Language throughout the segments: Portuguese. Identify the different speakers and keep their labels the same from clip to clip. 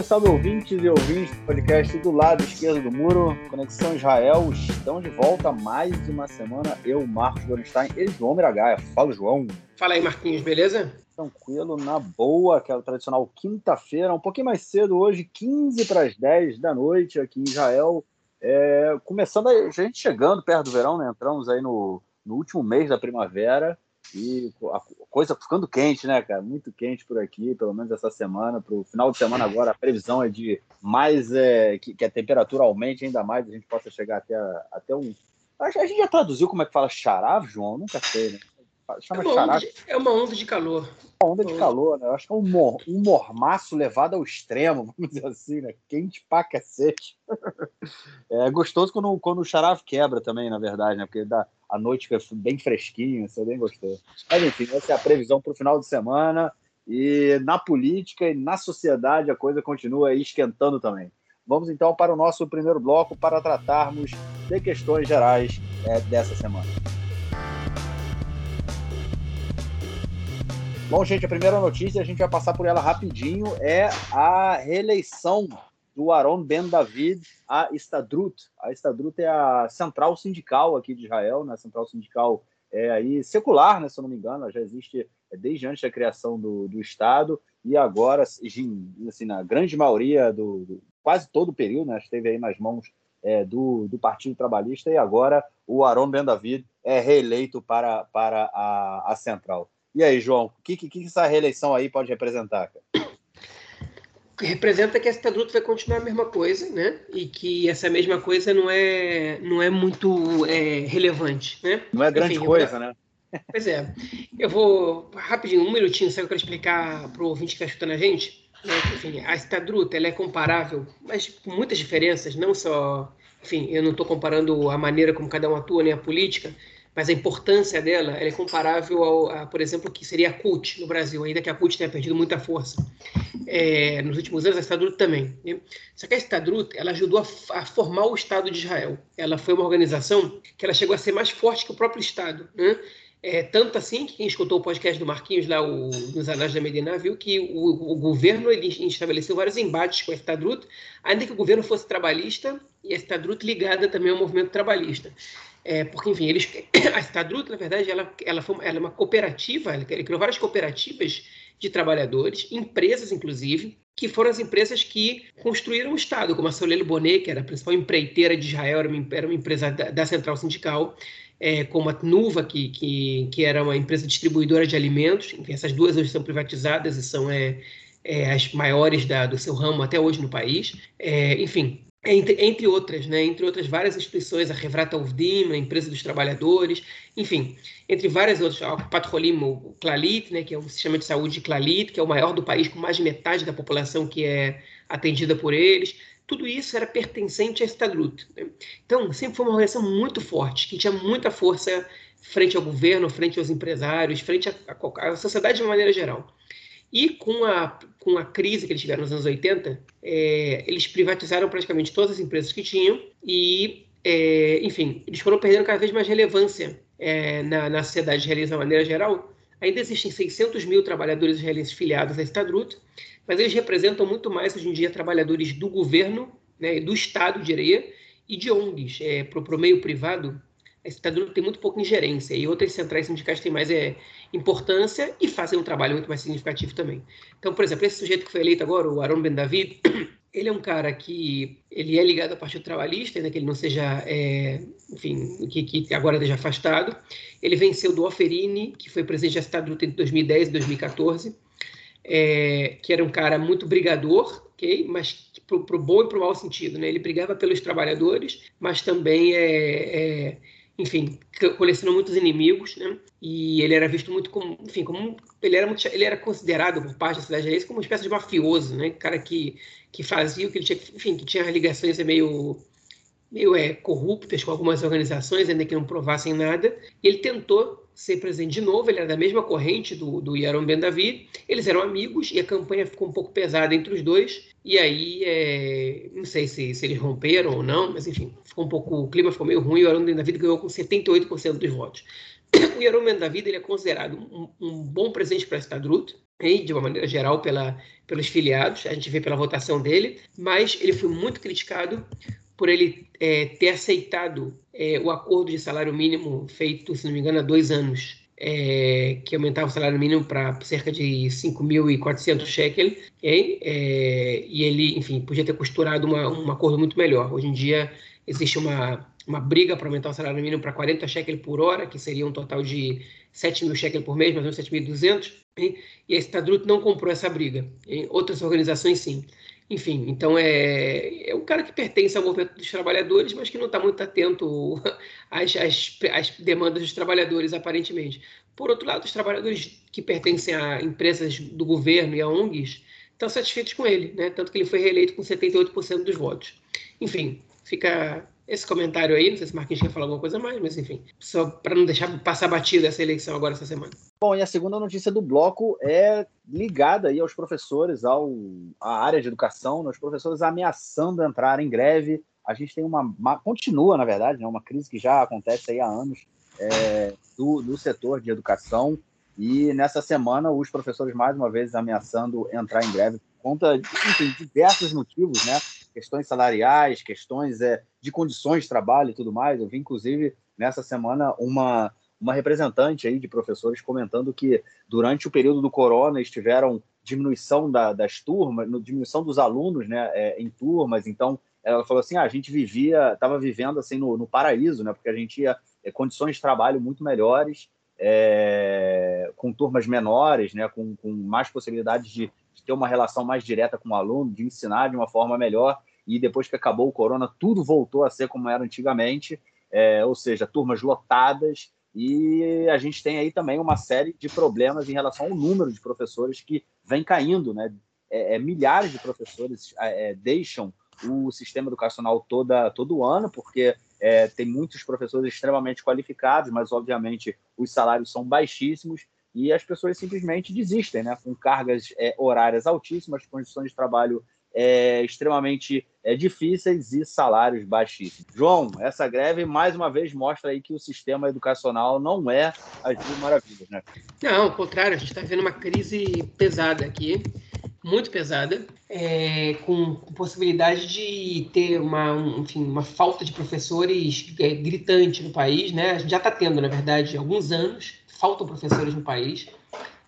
Speaker 1: Salve, salve ouvintes e ouvintes do podcast do lado esquerdo do muro, Conexão Israel. Estão de volta mais uma semana. Eu, Marcos Gorenstein e João Miragaia. Fala, João.
Speaker 2: Fala aí, Marquinhos, beleza?
Speaker 1: Tranquilo, na boa, que é o tradicional quinta-feira, um pouquinho mais cedo hoje, 15 para as 10 da noite aqui em Israel. É, começando a gente chegando perto do verão, né? Entramos aí no, no último mês da primavera. E a coisa ficando quente, né, cara? Muito quente por aqui, pelo menos essa semana. Para o final de semana agora, a previsão é de mais é, que, que, a temperatura aumente ainda mais, a gente possa chegar até, até um. A gente já traduziu como é que fala xará, João? Nunca sei, né?
Speaker 2: Chama é, uma onda de, é uma onda de calor.
Speaker 1: Uma onda de calor, né? Eu acho que é um, mor, um mormaço levado ao extremo, vamos dizer assim, né? Quente pra cacete. É gostoso quando, quando o xará quebra também, na verdade, né? Porque dá, a noite fica bem fresquinho, isso é bem gostoso. Mas enfim, essa é a previsão para o final de semana. E na política e na sociedade a coisa continua esquentando também. Vamos então para o nosso primeiro bloco para tratarmos de questões gerais é, dessa semana. Bom, gente, a primeira notícia, a gente vai passar por ela rapidinho, é a reeleição do Aaron Ben David à Estadrut. A Estadrut é a central sindical aqui de Israel, né? central sindical é aí secular, né, se eu não me engano, ela já existe desde antes da criação do, do Estado e agora, assim, na grande maioria do, do quase todo o período, né, esteve aí nas mãos é, do, do Partido Trabalhista e agora o Aaron Ben David é reeleito para, para a, a central. E aí, João, o que, que, que essa reeleição aí pode representar? Cara?
Speaker 2: representa que essa Estatuto vai continuar a mesma coisa, né? E que essa mesma coisa não é, não é muito é, relevante, né?
Speaker 1: Não é grande Enfim, coisa, né?
Speaker 2: Pois é. Eu vou, rapidinho, um minutinho, só que eu quero explicar para o ouvinte que está escutando a gente. Né? Enfim, a Estadruta ela é comparável, mas com muitas diferenças, não só... Enfim, eu não estou comparando a maneira como cada um atua, nem a política, mas a importância dela é comparável, ao, a, por exemplo, que seria a CUT no Brasil, ainda que a CUT tenha perdido muita força é, nos últimos anos, a Estadrut também. Né? Só que a Estadrut, ela ajudou a, a, formar o Estado de Israel. Ela foi uma organização que ela chegou a ser mais forte que o próprio Estado. Né? É, tanto assim que quem escutou o podcast do Marquinhos lá, o, nos Anais da Medina, viu que o, o, governo ele estabeleceu vários embates com a Estadrut, ainda que o governo fosse trabalhista e a Estadrut ligada também ao movimento trabalhista. É, porque, enfim, eles, a Estadrut, na verdade, ela, ela, foi, ela é uma cooperativa, ela criou várias cooperativas de trabalhadores, empresas, inclusive, que foram as empresas que construíram o Estado, como a Solelo Bonet, que era a principal empreiteira de Israel, era uma, era uma empresa da, da, Central Sindical, é, como a Tnuva, que, que, que, era uma empresa distribuidora de alimentos, enfim, essas duas hoje são privatizadas e são é, é, as maiores da, do seu ramo até hoje no país. É, enfim, entre, entre outras, né? entre outras várias instituições, a Revrata Uvdim, a Empresa dos Trabalhadores, enfim, entre várias outras, o Patrolim, o Clalit, né? que é o sistema de saúde Clalit, que é o maior do país, com mais de metade da população que é atendida por eles, tudo isso era pertencente à Estadrut. Né? Então, sempre foi uma organização muito forte, que tinha muita força frente ao governo, frente aos empresários, frente à sociedade de uma maneira geral. E com a, com a crise que eles tiveram nos anos 80, é, eles privatizaram praticamente todas as empresas que tinham e, é, enfim, eles foram perdendo cada vez mais relevância é, na, na sociedade israelense de maneira geral. Ainda existem 600 mil trabalhadores israelenses filiados à Estadrut, mas eles representam muito mais hoje em dia trabalhadores do governo, né, do Estado, diria, e de ONGs. É, Para o meio privado, a Estadrut tem muito pouca ingerência e outras centrais sindicais têm mais é, importância e fazem um trabalho muito mais significativo também. Então, por exemplo, esse sujeito que foi eleito agora, o Aaron Ben David, ele é um cara que ele é ligado ao Partido Trabalhista, ainda que ele não seja, é, enfim, que, que, agora esteja afastado. Ele venceu do Oferini, que foi presidente da Estadrut entre 2010 e 2014, é, que era um cara muito brigador, okay? mas para o bom e para o mau sentido. Né? Ele brigava pelos trabalhadores, mas também é, é enfim, colecionou muitos inimigos, né? E ele era visto muito como, enfim, como ele era muito, ele era considerado por parte da cidade israelense como uma espécie de mafioso, né? Cara que que fazia o que ele tinha, enfim, que tinha ligações meio meio é, corruptas com algumas organizações, ainda que não provassem nada. Ele tentou ser presidente de novo, ele era da mesma corrente do, do Yaron Ben David, eles eram amigos e a campanha ficou um pouco pesada entre os dois, e aí, é, não sei se, se, eles romperam ou não, mas enfim, ficou um pouco, o clima ficou meio ruim, o Yaron Ben David ganhou com 78% dos votos. O Ben David ele é considerado um, um bom presidente para a Estadrut, e, de uma maneira geral, pela, pelos filiados, a gente vê pela votação dele, mas ele foi muito criticado por ele é, ter aceitado é, o acordo de salário mínimo feito, se não me engano, há dois anos, é, que aumentava o salário mínimo para cerca de 5.400 shekel, é, e ele, enfim, podia ter costurado uma, um acordo muito melhor. Hoje em dia existe uma, uma briga para aumentar o salário mínimo para 40 shekel por hora, que seria um total de 7 mil shekel por mês, mais ou menos 7.200, e a Estadrut não comprou essa briga. Em outras organizações, sim. Enfim, então é, é um cara que pertence ao movimento dos trabalhadores, mas que não está muito atento às, às, às, demandas dos trabalhadores, aparentemente. Por outro lado, os trabalhadores que pertencem a empresas do governo e a ONGs estão satisfeitos com ele, né? tanto que ele foi reeleito com 78% dos votos. Enfim, fica esse comentário aí. Não sei se o Marquinhos quer falar alguma coisa mais, mas enfim, só para não deixar passar batida essa eleição agora essa semana.
Speaker 1: Bom, e a segunda notícia do bloco é ligada aí aos professores, ao, à área de educação, né? os professores ameaçando entrar em greve. A gente tem uma, uma continua, na verdade, né? uma crise que já acontece aí há anos é, do, do setor de educação. E nessa semana, os professores, mais uma vez, ameaçando entrar em greve por conta de enfim, diversos motivos, né? Questões salariais, questões é, de condições de trabalho e tudo mais. Eu vi, inclusive, nessa semana, uma, uma representante aí de professores comentando que durante o período do corona estiveram diminuição da, das turmas, diminuição dos alunos né, é, em turmas, então ela falou assim, ah, a gente vivia, estava vivendo assim no, no, paraíso, né, porque a gente tinha é, condições de trabalho muito melhores, é, com turmas menores, né, com, com mais possibilidades de, de ter uma relação mais direta com o aluno, de ensinar de uma forma melhor, e depois que acabou o corona, tudo voltou a ser como era antigamente, é, ou seja, turmas lotadas, e a gente tem aí também uma série de problemas em relação ao número de professores que vem caindo, né? É, é, milhares de professores é, deixam o sistema educacional toda, todo ano, porque é, tem muitos professores extremamente qualificados, mas obviamente os salários são baixíssimos e as pessoas simplesmente desistem, né? Com cargas é, horárias altíssimas, condições de trabalho é, extremamente é, difíceis e salários baixíssimos. João, essa greve mais uma vez mostra aí que o sistema educacional não é as mil maravilhas, né?
Speaker 2: Não, ao contrário, a gente está vendo uma crise pesada aqui, muito pesada, é, com possibilidade de ter uma, um, enfim, uma falta de professores é, gritante no país, né? A gente já está tendo, na verdade, alguns anos, faltam professores no país.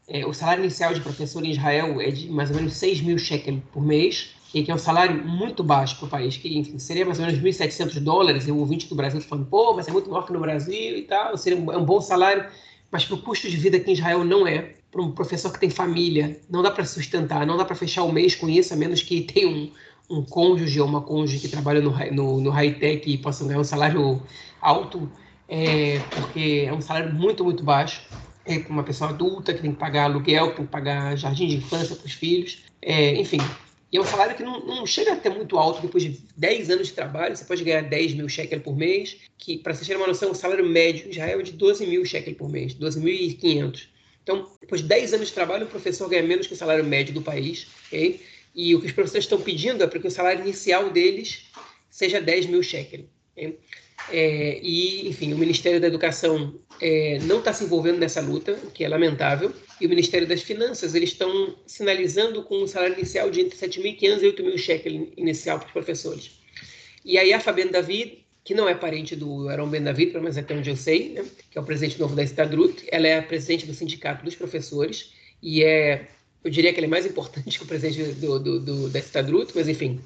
Speaker 2: É, o salário inicial de professor em Israel é de mais ou menos 6 mil shekels por mês, que é um salário muito baixo para o país, que enfim, seria mais ou menos 1.700 dólares, e o ouvinte do Brasil falando, pô, mas é muito maior que no Brasil e tal, seria um, é um bom salário, mas para o custo de vida aqui em Israel não é. Para um professor que tem família, não dá para sustentar, não dá para fechar o mês com isso, a menos que tenha um, um cônjuge ou uma cônjuge que trabalha no, no, no high-tech e possa ganhar um salário alto, é, porque é um salário muito, muito baixo é, para uma pessoa adulta que tem que pagar aluguel, tem que pagar jardim de infância para os filhos, é, enfim. E é um salário que não, não, chega a ter muito alto depois de 10 anos de trabalho. Você pode ganhar 10 mil shekel por mês, que, para vocês terem uma noção, o salário médio em Israel é de 12 mil shekel por mês, 12.500. Então, depois de 10 anos de trabalho, o professor ganha menos que o salário médio do país. E o que os professores estão pedindo é para que o salário inicial deles seja 10 mil shekel. Okay? É, e, enfim, o Ministério da Educação é, não está se envolvendo nessa luta, o que é lamentável, e o Ministério das Finanças eles estão sinalizando com um salário inicial de entre 7.500 e 8.000 shekel inicial para os professores. E aí a Fabiana David, que não é parente do Aaron Ben David, pelo menos até onde eu sei, né, que é o presidente novo da Estadrut, ela é a presidente do Sindicato dos Professores e é, eu diria que é mais importante que o presidente do, do, do da Estadrut, mas enfim,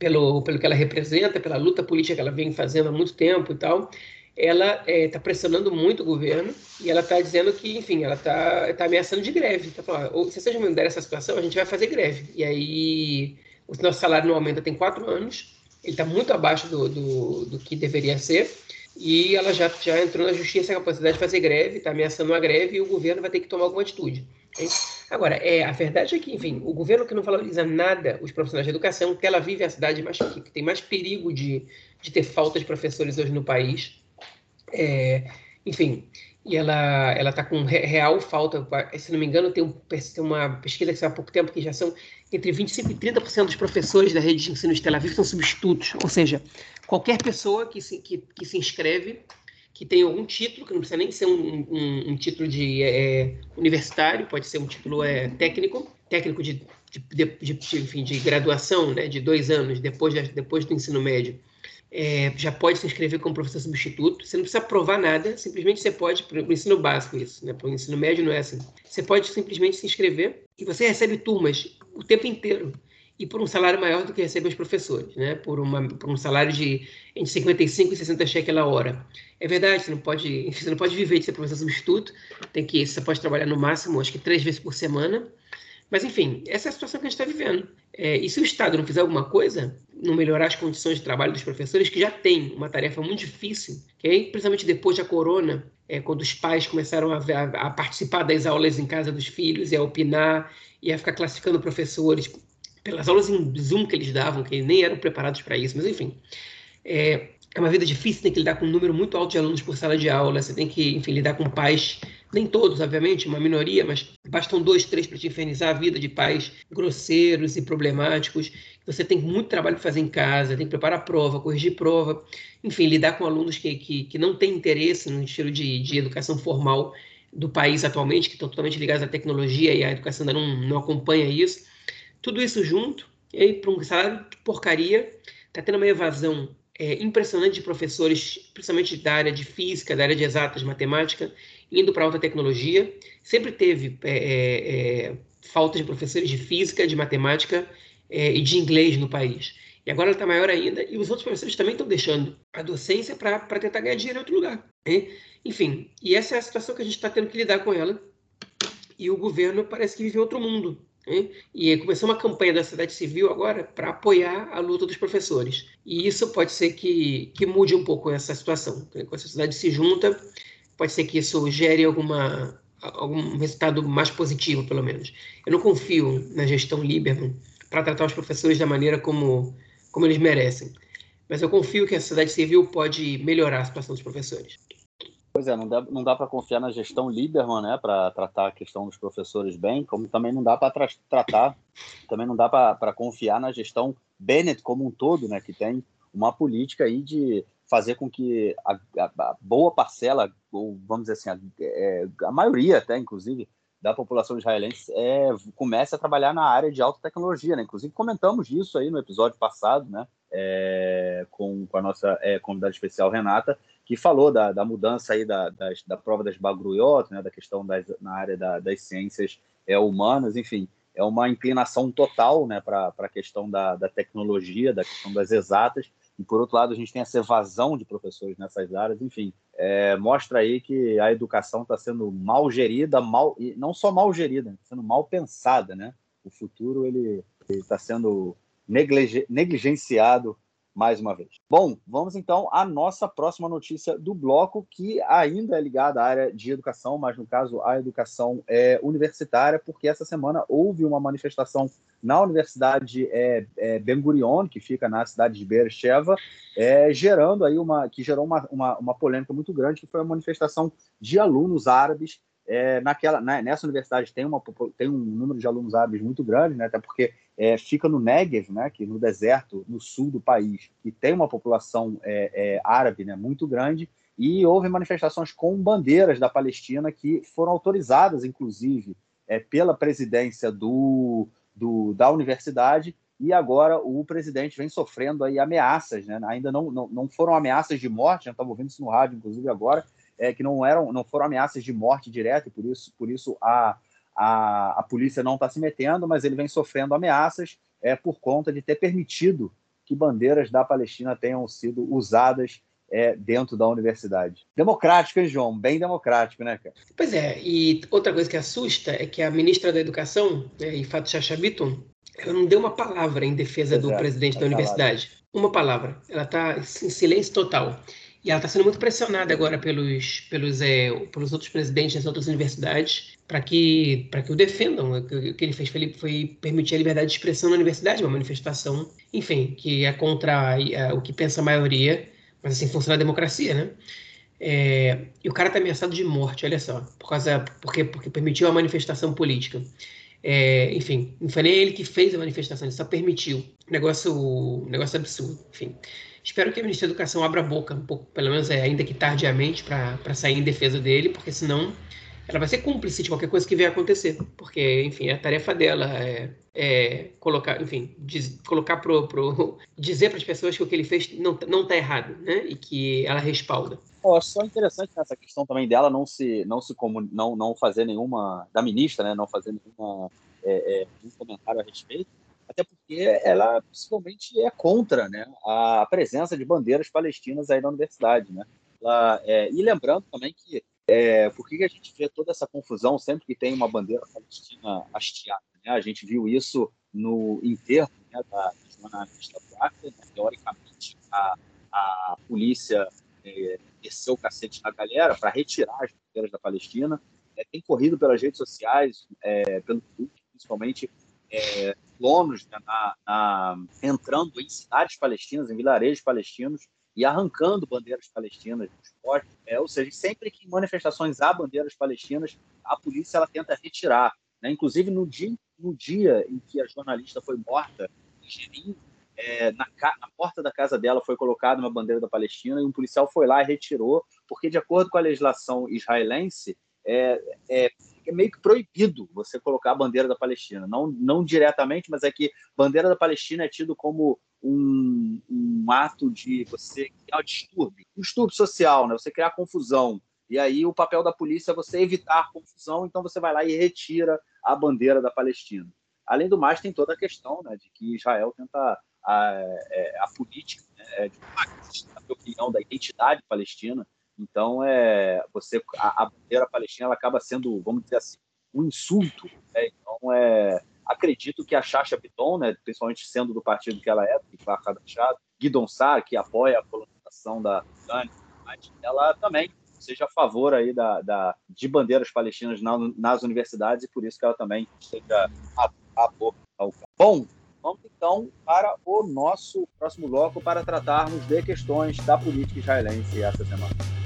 Speaker 2: pelo, pelo que ela representa, pela luta política que ela vem fazendo há muito tempo e tal, ela está é, tá pressionando muito o governo e ela está dizendo que, enfim, ela está tá ameaçando de greve. Está falando, se vocês não mudarem essa situação, a gente vai fazer greve. E aí, o nosso salário não aumenta tem quatro anos, ele está muito abaixo do, do, do, que deveria ser, e ela já, já entrou na justiça com a possibilidade de fazer greve, está ameaçando uma greve e o governo vai ter que tomar alguma atitude. Agora, é, a verdade é que, enfim, o governo que não valoriza nada os profissionais de educação, que ela vive a cidade mais, que tem mais perigo de, de ter falta de professores hoje no país, é, enfim, e ela ela está com real falta, se não me engano, tem, um, tem uma pesquisa que saiu há pouco tempo que já são entre 25% e 30% dos professores da rede de ensino de Tel Aviv são substitutos, ou seja, qualquer pessoa que se, que, que se inscreve que tem algum título, que não precisa nem ser um, um, um título de é, universitário, pode ser um título é, técnico, técnico de, de, de, de, enfim, de graduação, né, de dois anos, depois, de, depois do ensino médio. É, já pode se inscrever como professor substituto. Você não precisa provar nada, simplesmente você pode, para o ensino básico isso, né? para o ensino médio não é assim. Você pode simplesmente se inscrever e você recebe turmas o tempo inteiro e por um salário maior do que recebem os professores, né? Por, uma, por um salário de entre 55 e 60 cheques a hora. É verdade, você não pode, você não pode viver de ser professor substituto, tem que, você pode trabalhar no máximo, acho que três vezes por semana. Mas, enfim, essa é a situação que a gente está vivendo. É, e se o Estado não fizer alguma coisa, não melhorar as condições de trabalho dos professores, que já tem uma tarefa muito difícil, que aí, principalmente depois da corona, é, quando os pais começaram a, a, a participar das aulas em casa dos filhos e a opinar e a ficar classificando professores pelas aulas em Zoom que eles davam, que nem eram preparados para isso, mas enfim. É, é uma vida difícil, tem que lidar com um número muito alto de alunos por sala de aula, você tem que, enfim, lidar com pais, nem todos, obviamente, uma minoria, mas bastam dois, três para te infernizar a vida de pais grosseiros e problemáticos. Você tem muito trabalho para fazer em casa, tem que preparar prova, corrigir prova, enfim, lidar com alunos que, que, que não têm interesse no estilo de, de educação formal do país atualmente, que estão totalmente ligados à tecnologia e a educação ainda não, não acompanha isso. Tudo isso junto, e aí, para um salário de porcaria, está tendo uma evasão é, impressionante de professores, principalmente da área de física, da área de exatas, matemática, indo para alta tecnologia. Sempre teve é, é, é, falta de professores de física, de matemática é, e de inglês no país. E agora ela está maior ainda, e os outros professores também estão deixando a docência para tentar ganhar dinheiro em outro lugar. Né? Enfim, e essa é a situação que a gente está tendo que lidar com ela. E o governo parece que vive outro mundo. Né? E começou uma campanha da sociedade civil agora para apoiar a luta dos professores. E isso pode ser que, que mude um pouco essa situação. Né? Quando a sociedade se junta, pode ser que isso gere alguma, algum resultado mais positivo, pelo menos. Eu não confio na gestão Lieberman para tratar os professores da maneira como, como eles merecem. Mas eu confio que a sociedade civil pode melhorar a situação dos professores.
Speaker 1: Pois é, não dá, não dá para confiar na gestão Lieberman, né, para tratar a questão dos professores bem, como também não dá para tra tratar, também não dá para confiar na gestão Bennett como um todo, né, que tem uma política aí de fazer com que a, a, a boa parcela, ou vamos dizer assim, a, é, a maioria até, inclusive, da população israelense é, comece a trabalhar na área de alta tecnologia, né? Inclusive comentamos isso aí no episódio passado, né? É, com, com a nossa é, convidada especial Renata, que falou da, da mudança aí da, das, da prova das Bagruyot, né, da questão das, na área da, das ciências é, humanas, enfim, é uma inclinação total né, para a questão da, da tecnologia, da questão das exatas, e por outro lado a gente tem essa evasão de professores nessas áreas, enfim, é, mostra aí que a educação está sendo mal gerida, mal, e não só mal gerida, sendo mal pensada, né? O futuro ele está sendo negligenciado mais uma vez. Bom, vamos então à nossa próxima notícia do bloco, que ainda é ligada à área de educação, mas no caso a educação é, universitária, porque essa semana houve uma manifestação na Universidade é, é, Ben Gurion, que fica na cidade de Beersheba, é, gerando aí uma que gerou uma, uma, uma polêmica muito grande, que foi a manifestação de alunos árabes é, naquela, né, nessa universidade tem, uma, tem um número de alunos árabes muito grande, né, até porque é, fica no Negev, né, que no deserto, no sul do país, e tem uma população é, é, árabe né, muito grande, e houve manifestações com bandeiras da Palestina que foram autorizadas, inclusive, é, pela presidência do, do, da universidade, e agora o presidente vem sofrendo aí ameaças, né? ainda não, não, não foram ameaças de morte, já estava ouvindo isso no rádio, inclusive agora, é, que não eram, não foram ameaças de morte direta, e por isso, por isso a, a, a polícia não está se metendo, mas ele vem sofrendo ameaças é, por conta de ter permitido que bandeiras da Palestina tenham sido usadas é, dentro da universidade. Democrático, hein, João? Bem democrático, né, cara?
Speaker 2: Pois é, e outra coisa que assusta é que a ministra da Educação, né, Ifat Chacha ela não deu uma palavra em defesa do presidente da universidade. Uma palavra. Ela está em silêncio total. E ela está sendo muito pressionada agora pelos, pelos, é, pelos outros presidentes das outras universidades para que, que o defendam. O que ele fez foi, foi permitir a liberdade de expressão na universidade, uma manifestação, enfim, que é contra é, o que pensa a maioria, mas assim funciona a democracia, né? É, e o cara está ameaçado de morte, olha só, por causa, porque, porque permitiu a manifestação política. É, enfim, não foi nem ele que fez a manifestação, ele só permitiu. Negócio, negócio absurdo, enfim. Espero que a ministra da Educação abra a boca um pouco, pelo menos é, ainda que tardiamente, para sair em defesa dele, porque senão ela vai ser cúmplice de qualquer coisa que venha acontecer, porque, enfim, é a tarefa dela é, é colocar, enfim, diz, colocar pro, pro dizer para as pessoas que o que ele fez não não está errado, né? E que ela respalda.
Speaker 1: Oh, só interessante essa questão também dela não se não se como não não fazer nenhuma da ministra, né? Não fazer nenhuma é, é, um comentário a respeito, até porque ela principalmente é contra, né? A presença de bandeiras palestinas aí na universidade, né? Ela, é, e lembrando também que é, por que a gente vê toda essa confusão sempre que tem uma bandeira palestina hasteada? Né? A gente viu isso no enterro né, da jornalista Buarque, né? teoricamente a, a polícia é, desceu o cacete na galera para retirar as bandeiras da Palestina. É, tem corrido pelas redes sociais, é, pelo Twitter, principalmente, é, colonos né, na, na, entrando em cidades palestinas, em vilarejos palestinos, e arrancando bandeiras palestinas. É, ou seja, sempre que em manifestações há bandeiras palestinas, a polícia ela tenta retirar. Né? Inclusive, no dia, no dia em que a jornalista foi morta, em Jenin, é, na, na, porta da casa dela foi colocada uma bandeira da Palestina e um policial foi lá e retirou, porque, de acordo com a legislação israelense, é, é, é, meio que proibido você colocar a bandeira da Palestina. Não, não diretamente, mas é que bandeira da Palestina é tido como um, um ato de você criar distúrbio, um distúrbio social, né? você criar confusão. E aí o papel da polícia é você evitar confusão, então você vai lá e retira a bandeira da Palestina. Além do mais, tem toda a questão né, de que Israel tenta a, a, é, a política né, de, a opinião da identidade palestina, então, é, você, a, a bandeira palestina ela acaba sendo, vamos dizer assim, um insulto. Né? Então, é, acredito que a Chacha Piton, né, principalmente sendo do partido que ela é, Guidon Sar, que apoia a colonização da Ucrânia, ela também seja a favor aí da, da de bandeiras palestinas na, nas universidades e por isso que ela também seja a, a ao Bom, vamos então para o nosso próximo bloco para tratarmos de questões da política israelense essa semana.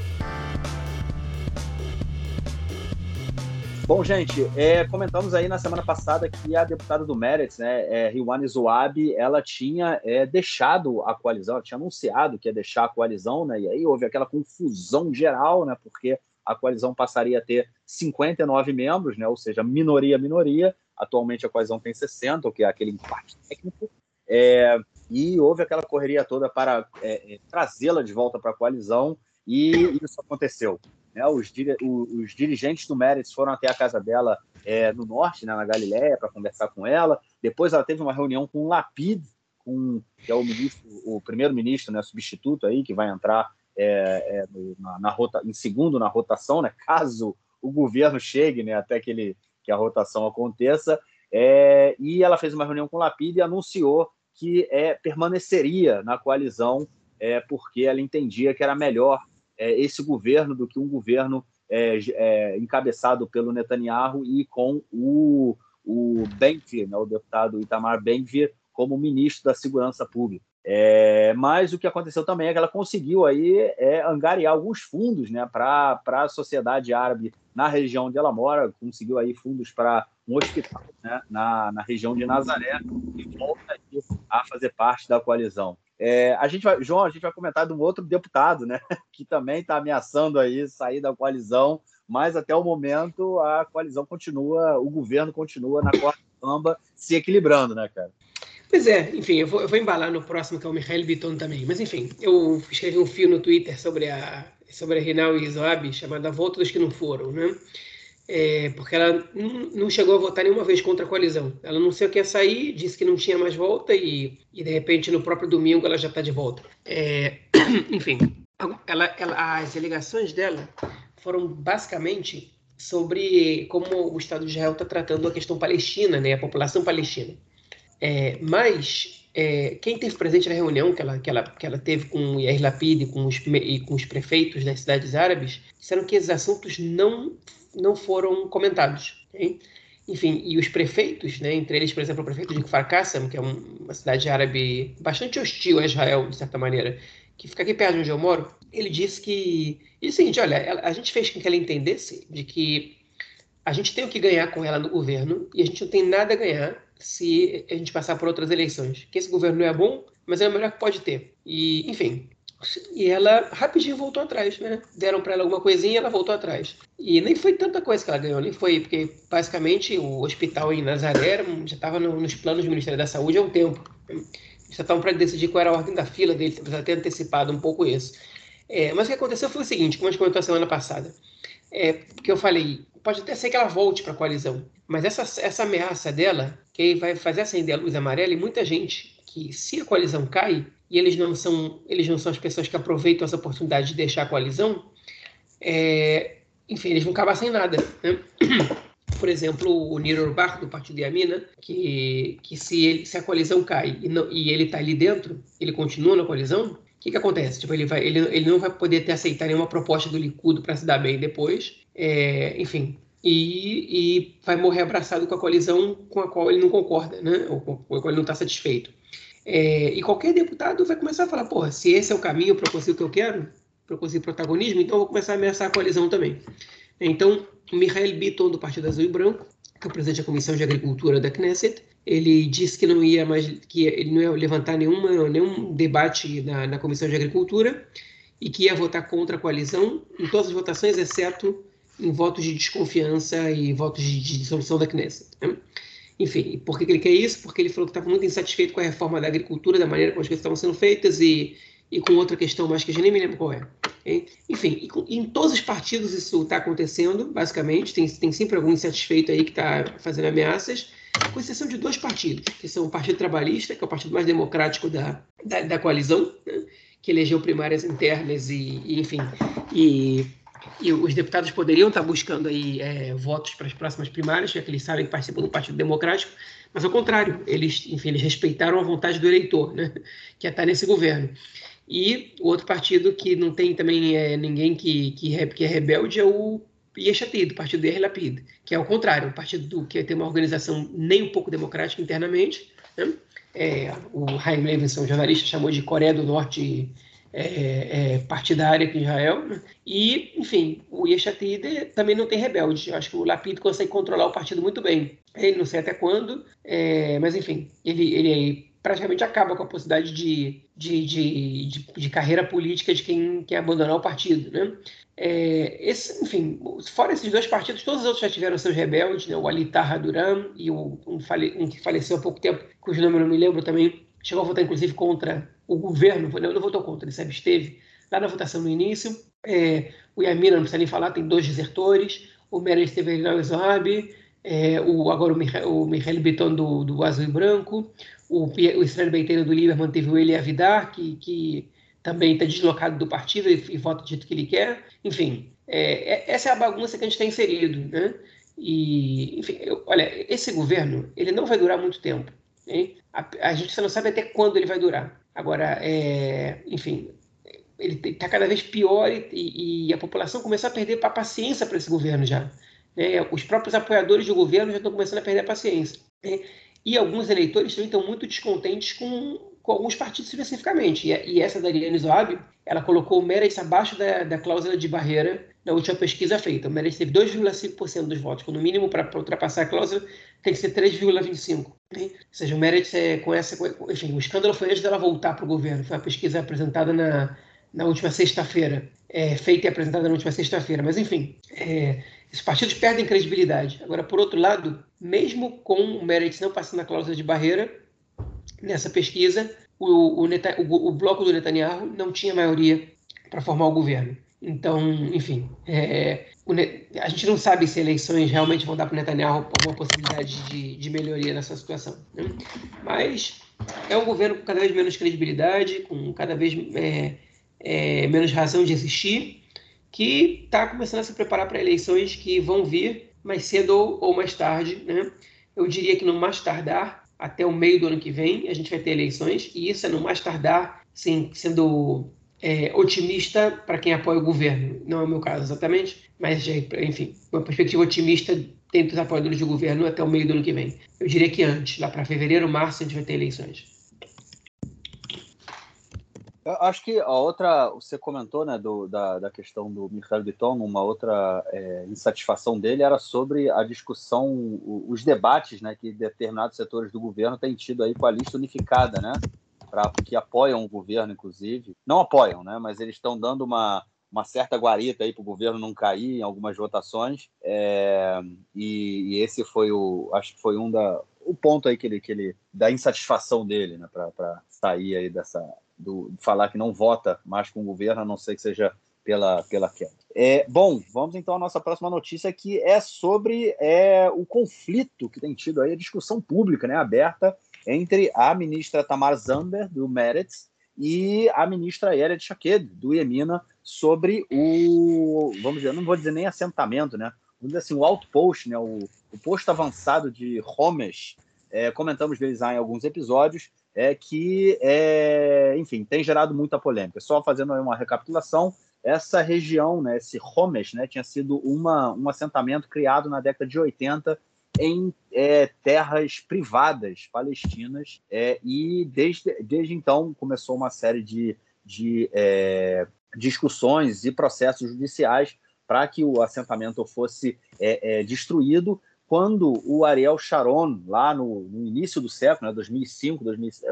Speaker 1: Bom, gente, é, comentamos aí na semana passada que a deputada do Meretz, né, é, Riwane Zoabi, ela tinha é, deixado a coalizão, ela tinha anunciado que ia deixar a coalizão, né, e aí houve aquela confusão geral, né, porque a coalizão passaria a ter 59 membros, né, ou seja, minoria, minoria, atualmente a coalizão tem 60, o que é aquele empate técnico, é, e houve aquela correria toda para é, é, trazê-la de volta para a coalizão, e isso aconteceu. Né? Os, os, dirigentes do Meretz foram até a casa dela é, no norte, né, na Galiléia, para conversar com ela. Depois ela teve uma reunião com o Lapid, com, que é o, ministro, o primeiro-ministro, né, substituto aí, que vai entrar é, é, na, na rota, em segundo na rotação, né, caso o governo chegue né, até que, ele, que a rotação aconteça. É, e ela fez uma reunião com o Lapid e anunciou que é, permaneceria na coalizão é, porque ela entendia que era melhor é, esse governo do que um governo é, é, encabeçado pelo Netanyahu e com o, o Benvir, né, o deputado Itamar Benvir, como ministro da Segurança Pública. É, mas o que aconteceu também é que ela conseguiu aí é, angariar alguns fundos né, para a sociedade árabe na região onde ela mora, conseguiu aí fundos para um hospital né, na, na região de Nazaré e volta a fazer parte da coalizão. É, a gente vai, João, a gente vai comentar de um outro deputado, né, que também está ameaçando aí sair da coalizão, mas até o momento a coalizão continua, o governo continua na corda se equilibrando, né, cara?
Speaker 2: Pois é, enfim, eu vou, eu vou embalar no próximo, que é o Michael Bitton também. Mas, enfim, eu escrevi um fio no Twitter sobre a, sobre a Rinal e Zoab, chamada Volta dos que não foram, né? É, porque ela não chegou a votar nenhuma vez contra a coalizão. Ela o que ia sair, disse que não tinha mais volta e, e de repente no próprio domingo ela já está de volta. É, enfim, ela, ela, as alegações dela foram basicamente sobre como o Estado de Israel está tratando a questão palestina, né, a população palestina. É, mas é, quem teve presente na reunião que ela, que ela, que ela teve com o Yair Lapid e com, os, e com os prefeitos das cidades árabes disseram que esses assuntos não não foram comentados. Okay? Enfim, e os prefeitos, né, entre eles, por exemplo, o prefeito de Kfar que é uma cidade árabe bastante hostil a Israel, de certa maneira, que fica aqui perto de onde eu moro, ele disse que. E o seguinte: olha, a gente fez com que ela entendesse de que a gente tem o que ganhar com ela no governo e a gente não tem nada a ganhar se a gente passar por outras eleições. Que esse governo não é bom, mas é o melhor que pode ter. E, enfim, e ela rapidinho voltou atrás, né? Deram para ela alguma coisinha e ela voltou atrás. E nem foi tanta coisa que ela ganhou, nem foi, porque basicamente o hospital em Nazaré já estava no, nos planos do Ministério da Saúde há um tempo. Já estavam para decidir qual era a ordem da fila dele, precisa ter antecipado um pouco isso. É, mas o que aconteceu foi o seguinte, como a gente comentou a semana passada, é, que eu falei, pode até ser que ela volte para a coalizão, mas essa, essa ameaça dela, que vai fazer acender a luz amarela e muita gente que se a coalizão cai, e eles não são eles não são as pessoas que aproveitam essa oportunidade de deixar a coalizão, é, enfim, eles vão acabar sem nada. Né? Por exemplo, o Niro Orbach, do Partido Yamina, que, que se, ele, se a coalizão cai e, não, e ele está ali dentro, ele continua na coalizão, o que, que acontece? Tipo, ele, vai, ele, ele não vai poder ter aceitar nenhuma proposta do Likud para se dar bem depois. É, enfim, e, e, vai morrer abraçado com a coalizão com a qual ele não concorda, né? ou com a qual ele não está satisfeito. É, e qualquer deputado vai começar a falar, porra, se esse é o caminho para conseguir o que eu quero, para conseguir protagonismo, então eu vou começar a ameaçar a coalizão também. Então, Michael Bitton, do Partido Azul e Branco, que é o presidente da Comissão de Agricultura da Knesset, ele disse que não ia mais, que ele não ia levantar nenhuma, nenhum debate na, na Comissão de Agricultura e que ia votar contra a coalizão em todas as votações, exceto em votos de desconfiança e votos de, de dissolução da Knesset. Né? Enfim, por que ele quer isso? Porque ele falou que estava muito insatisfeito com a reforma da agricultura, da maneira como as coisas estavam sendo feitas e, e com outra questão mais que eu já nem me lembro qual é. Enfim, em todos os partidos isso está acontecendo, basicamente. Tem, tem sempre algum insatisfeito aí que está fazendo ameaças, com exceção de dois partidos, que são o Partido Trabalhista, que é o partido mais democrático da, da, da coalizão, né? que elegeu primárias internas e, e enfim, e e os deputados poderiam estar buscando aí é, votos para as próximas primárias, já que eles sabem que participam do Partido Democrático, mas ao contrário, eles, enfim, eles respeitaram a vontade do eleitor, né, que é estar nesse governo. E o outro partido que não tem também é, ninguém que, que, é, que é rebelde é o Yeshatid, o partido de Lapid, que é o contrário, um partido do, que tem uma organização nem um pouco democrática internamente. Né? É, o Haim Levinson, jornalista, chamou de Coreia do Norte é, é, partidária aqui em Israel. Né? E, enfim, o Yeshatid também não tem rebelde. Eu acho que o Lapid consegue controlar o partido muito bem. Ele não sei até quando, é, mas enfim, ele, ele praticamente acaba com a possibilidade de, de, de, de, de carreira política de quem quer abandonar o partido. Né? É, esse, enfim, fora esses dois partidos, todos os outros já tiveram seus rebeldes, né? o Ali Taha Duran e o, um, fale, um que faleceu há pouco tempo, cujo nome eu não me lembro também, chegou a votar inclusive contra o governo não, votou contra, ele se absteve lá na votação no início. É, o Yamina, não precisa nem falar, tem dois desertores. O Meredith Teverinal Zohab, é, o, agora o Michael, o do, do Azul e Branco, o, o Israel Beiteiro do Lieberman teve o Eli Avidar, que, que também está deslocado do partido e, e vota do jeito que ele quer. Enfim, é, é, essa é a bagunça que a gente está inserido. Né? E, enfim, eu, olha, esse governo ele não vai durar muito tempo. A, a, gente não sabe até quando ele vai durar. Agora, é, enfim, ele está cada vez pior e, e, a população começou a perder a paciência para esse governo já. Né? Os próprios apoiadores do governo já estão começando a perder a paciência. Né? E alguns eleitores também estão muito descontentes com, com alguns partidos especificamente. E, e essa da Ariane Zoab, ela colocou o Meredith abaixo da, da cláusula de barreira na última pesquisa feita. O Meredith teve 2,5% dos votos, quando o mínimo para ultrapassar a cláusula tem que ser 3,25%. Né? Ou seja, o Meredith, é, com essa, enfim, o escândalo foi antes dela voltar para o governo. Foi uma pesquisa apresentada na, na última sexta-feira, é, feita e apresentada na última sexta-feira. Mas, enfim, é, esses partidos perdem credibilidade. Agora, por outro lado, mesmo com o Meredith não passando a cláusula de barreira, nessa pesquisa, o, o, o, o bloco do Netanyahu não tinha maioria para formar o governo. Então, enfim, é, a gente não sabe se eleições realmente vão dar para o Netanyahu alguma possibilidade de, de melhoria nessa situação. Né? Mas é um governo com cada vez menos credibilidade, com cada vez é, é, menos razão de existir, que está começando a se preparar para eleições que vão vir mais cedo ou, ou mais tarde. Né? Eu diria que no mais tardar, até o meio do ano que vem, a gente vai ter eleições, e isso é no mais tardar, sim, sendo é, otimista para quem apoia o governo. Não é o meu caso exatamente, mas, enfim, uma perspectiva otimista dentro dos apoiadores do governo até o meio do ano que vem. Eu diria que antes, lá para fevereiro, março, a gente vai ter eleições.
Speaker 1: Eu acho que a outra, você comentou, né, do, da, da questão do Michael Bitton, uma outra é, insatisfação dele era sobre a discussão, os debates, né, que determinados setores do governo têm tido aí com a lista unificada, né, pra, que apoiam o governo, inclusive. Não apoiam, né? Mas eles estão dando uma, uma certa guarita aí para o governo não cair em algumas votações. É, e, e, esse foi o, acho que foi um da, o ponto aí que ele, que ele da insatisfação dele, né, para sair aí dessa do falar que não vota mais com o governo, a não ser que seja pela, pela queda. É, bom, vamos então à nossa próxima notícia, que é sobre é, o conflito que tem tido aí, a discussão pública né, aberta entre a ministra Tamar Zander, do Meretz, e a ministra Ered Shaked, do Iemina, sobre o, vamos dizer, não vou dizer nem assentamento, né? Vamos dizer assim, o outpost, né? O, o posto avançado de Homes, é, comentamos vezes em alguns episódios, é que, é, enfim, tem gerado muita polêmica. Só fazendo uma recapitulação, essa região, né, esse Homes, né, tinha sido uma, um assentamento criado na década de 80 em é, terras privadas palestinas é, e desde, desde então começou uma série de, de é, discussões e processos judiciais para que o assentamento fosse é, é, destruído quando o Ariel Sharon, lá no, no início do século, né, 2005,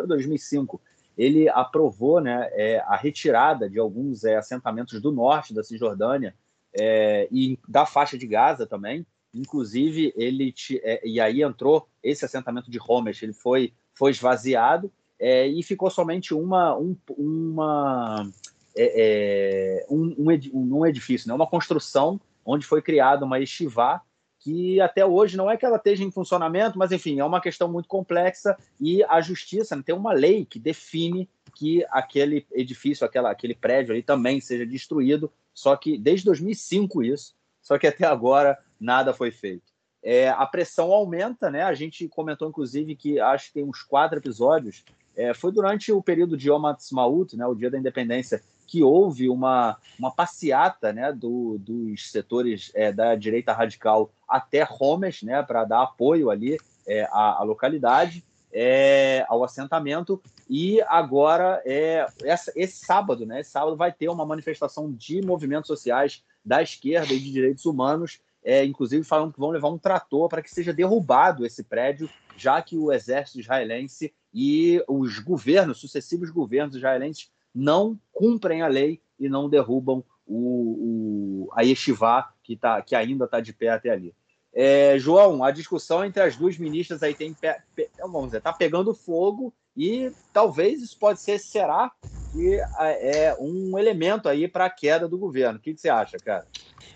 Speaker 1: 2005, ele aprovou né, é, a retirada de alguns é, assentamentos do norte da Cisjordânia é, e da faixa de Gaza também. Inclusive, ele é, e aí entrou esse assentamento de Homes, ele foi, foi esvaziado é, e ficou somente uma, um, uma, é, um, um edifício, né, uma construção onde foi criada uma estivá que até hoje não é que ela esteja em funcionamento, mas enfim, é uma questão muito complexa e a justiça né, tem uma lei que define que aquele edifício, aquela, aquele prédio ali também seja destruído, só que desde 2005 isso, só que até agora nada foi feito. É, a pressão aumenta, né? A gente comentou, inclusive, que acho que tem uns quatro episódios. É, foi durante o período de Yom Ha'atzmaut, né, o Dia da Independência, que houve uma, uma passeata né, do, dos setores é, da direita radical até Homes, né, para dar apoio ali é, à, à, localidade, é, ao assentamento. E agora, é, essa, esse sábado, né, esse sábado vai ter uma manifestação de movimentos sociais da esquerda e de direitos humanos, é, inclusive falando que vão levar um trator para que seja derrubado esse prédio, já que o exército israelense e os governos, sucessivos governos israelenses, não cumprem a lei e não derrubam o, o a Yeshiva, que, tá, que ainda está de pé até ali. É, João, a discussão entre as duas ministras aí tem, pe, pe, vamos dizer, está pegando fogo e talvez isso pode ser, será que é um elemento aí para a queda do governo. O que, que, você acha, cara?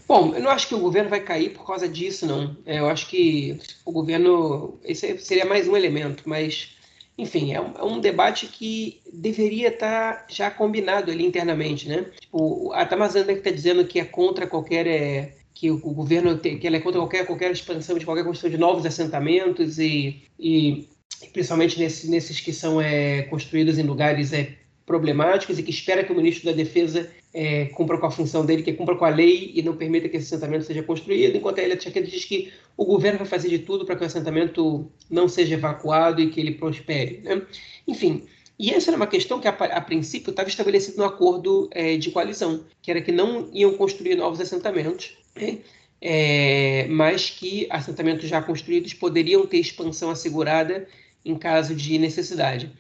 Speaker 2: Bom, eu não acho que o governo vai cair por causa disso, não. É, eu acho que o governo, esse seria mais um elemento, mas enfim, é um, é um, debate que deveria estar tá já combinado ali internamente, né? Tipo, a Tamazanda que está dizendo que é contra qualquer é, que o, governo te, que ela é contra qualquer qualquer expansão de qualquer construção de novos assentamentos e, e principalmente nesse, nesses que são é, construídos em lugares é, problemáticos e que espera que o ministro da Defesa é, cumpra com a função dele, que cumpra com a lei e não permita que esse assentamento seja construído, enquanto a Ilha Tchaqueta diz que o governo vai fazer de tudo para que o assentamento não seja evacuado e que ele prospere. Né? Enfim, e essa era uma questão que, a, a princípio, estava estabelecido no acordo é, de coalizão, que era que não iam construir novos assentamentos, né? é, mas que assentamentos já construídos poderiam ter expansão assegurada em caso de necessidade.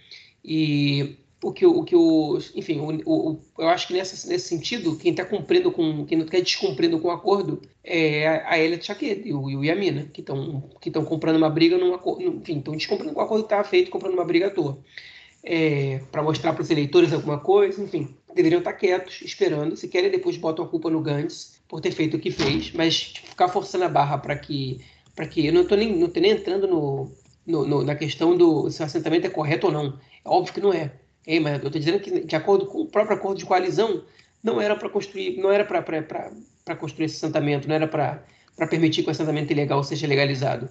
Speaker 2: E o que o, que o enfim, o, o, eu acho que nessa, nesse sentido, quem está cumprindo com, quem não está descumprindo com o acordo é a, Elia Chaquet e o, o Yamina, que estão que comprando uma briga acordo, enfim, estão descumprindo com o acordo que estava feito, comprando uma briga à toa. É, para mostrar para os eleitores alguma coisa, enfim, deveriam estar tá quietos, esperando. Se querem, depois botam a culpa no Gantz por ter feito o que fez, mas tipo, ficar forçando a barra para que, para que eu não estou nem, não tô nem entrando no, no, no, na questão do se o assentamento é correto ou não. É óbvio que não é. Ei, mas eu estou dizendo que, de acordo com o próprio acordo de coalizão, não era para construir, não era para construir esse assentamento, não era para permitir que o assentamento ilegal seja legalizado.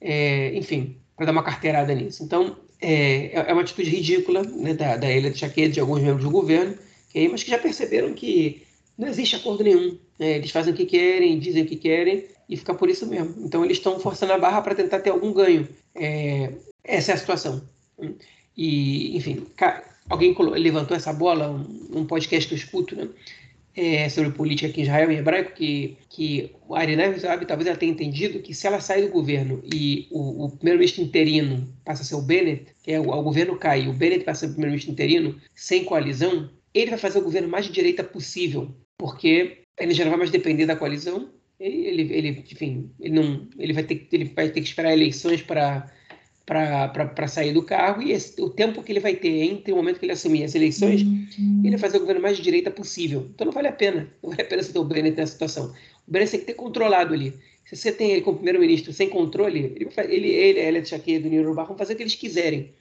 Speaker 2: É, enfim, para dar uma carteirada nisso. Então, é, é uma atitude ridícula né, da, da Ilha de Chaqueta, de alguns membros do governo, okay, mas que já perceberam que não existe acordo nenhum. Né? Eles fazem o que querem, dizem o que querem e fica por isso mesmo. Então, eles estão forçando a barra para tentar ter algum ganho. É, essa é a situação. E, enfim, alguém levantou essa bola, um, podcast que eu escuto, né? é, sobre política aqui em Israel, em hebraico, que, que a Arinai Zoabi talvez ela tenha entendido que se ela sair do governo e o, o primeiro-ministro interino passa a ser o Bennett, que é o, o governo cai, o Bennett passa a ser o primeiro-ministro interino, sem coalizão, ele vai fazer o governo mais de direita possível, porque ele já não vai mais depender da coalizão, ele, ele, enfim, ele, não, ele, vai ter, ele vai ter que esperar eleições para para sair do cargo e esse, o tempo que ele vai ter entre o momento que ele assumir as eleições, uhum. ele vai fazer o governo mais de direita possível. Então não vale a pena. Não vale a pena você ter o Bennett nessa situação. O Bennett tem que ter controlado ali. Se você tem ele como primeiro-ministro sem controle, ele, ele, ele a Elia Tchaquet do Niro vão fazer o que eles quiserem.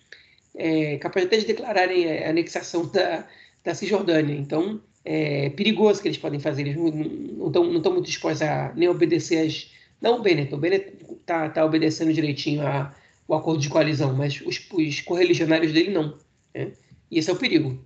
Speaker 2: É, capaz até de declararem a anexação da, da Cisjordânia. Então, é perigoso que eles podem fazer. Eles não estão muito dispostos a nem obedecer as. Não o Bennett, o Bennett está tá obedecendo direitinho a, o acordo de coalizão, mas os, os correligionários dele não. Né? E esse é o perigo.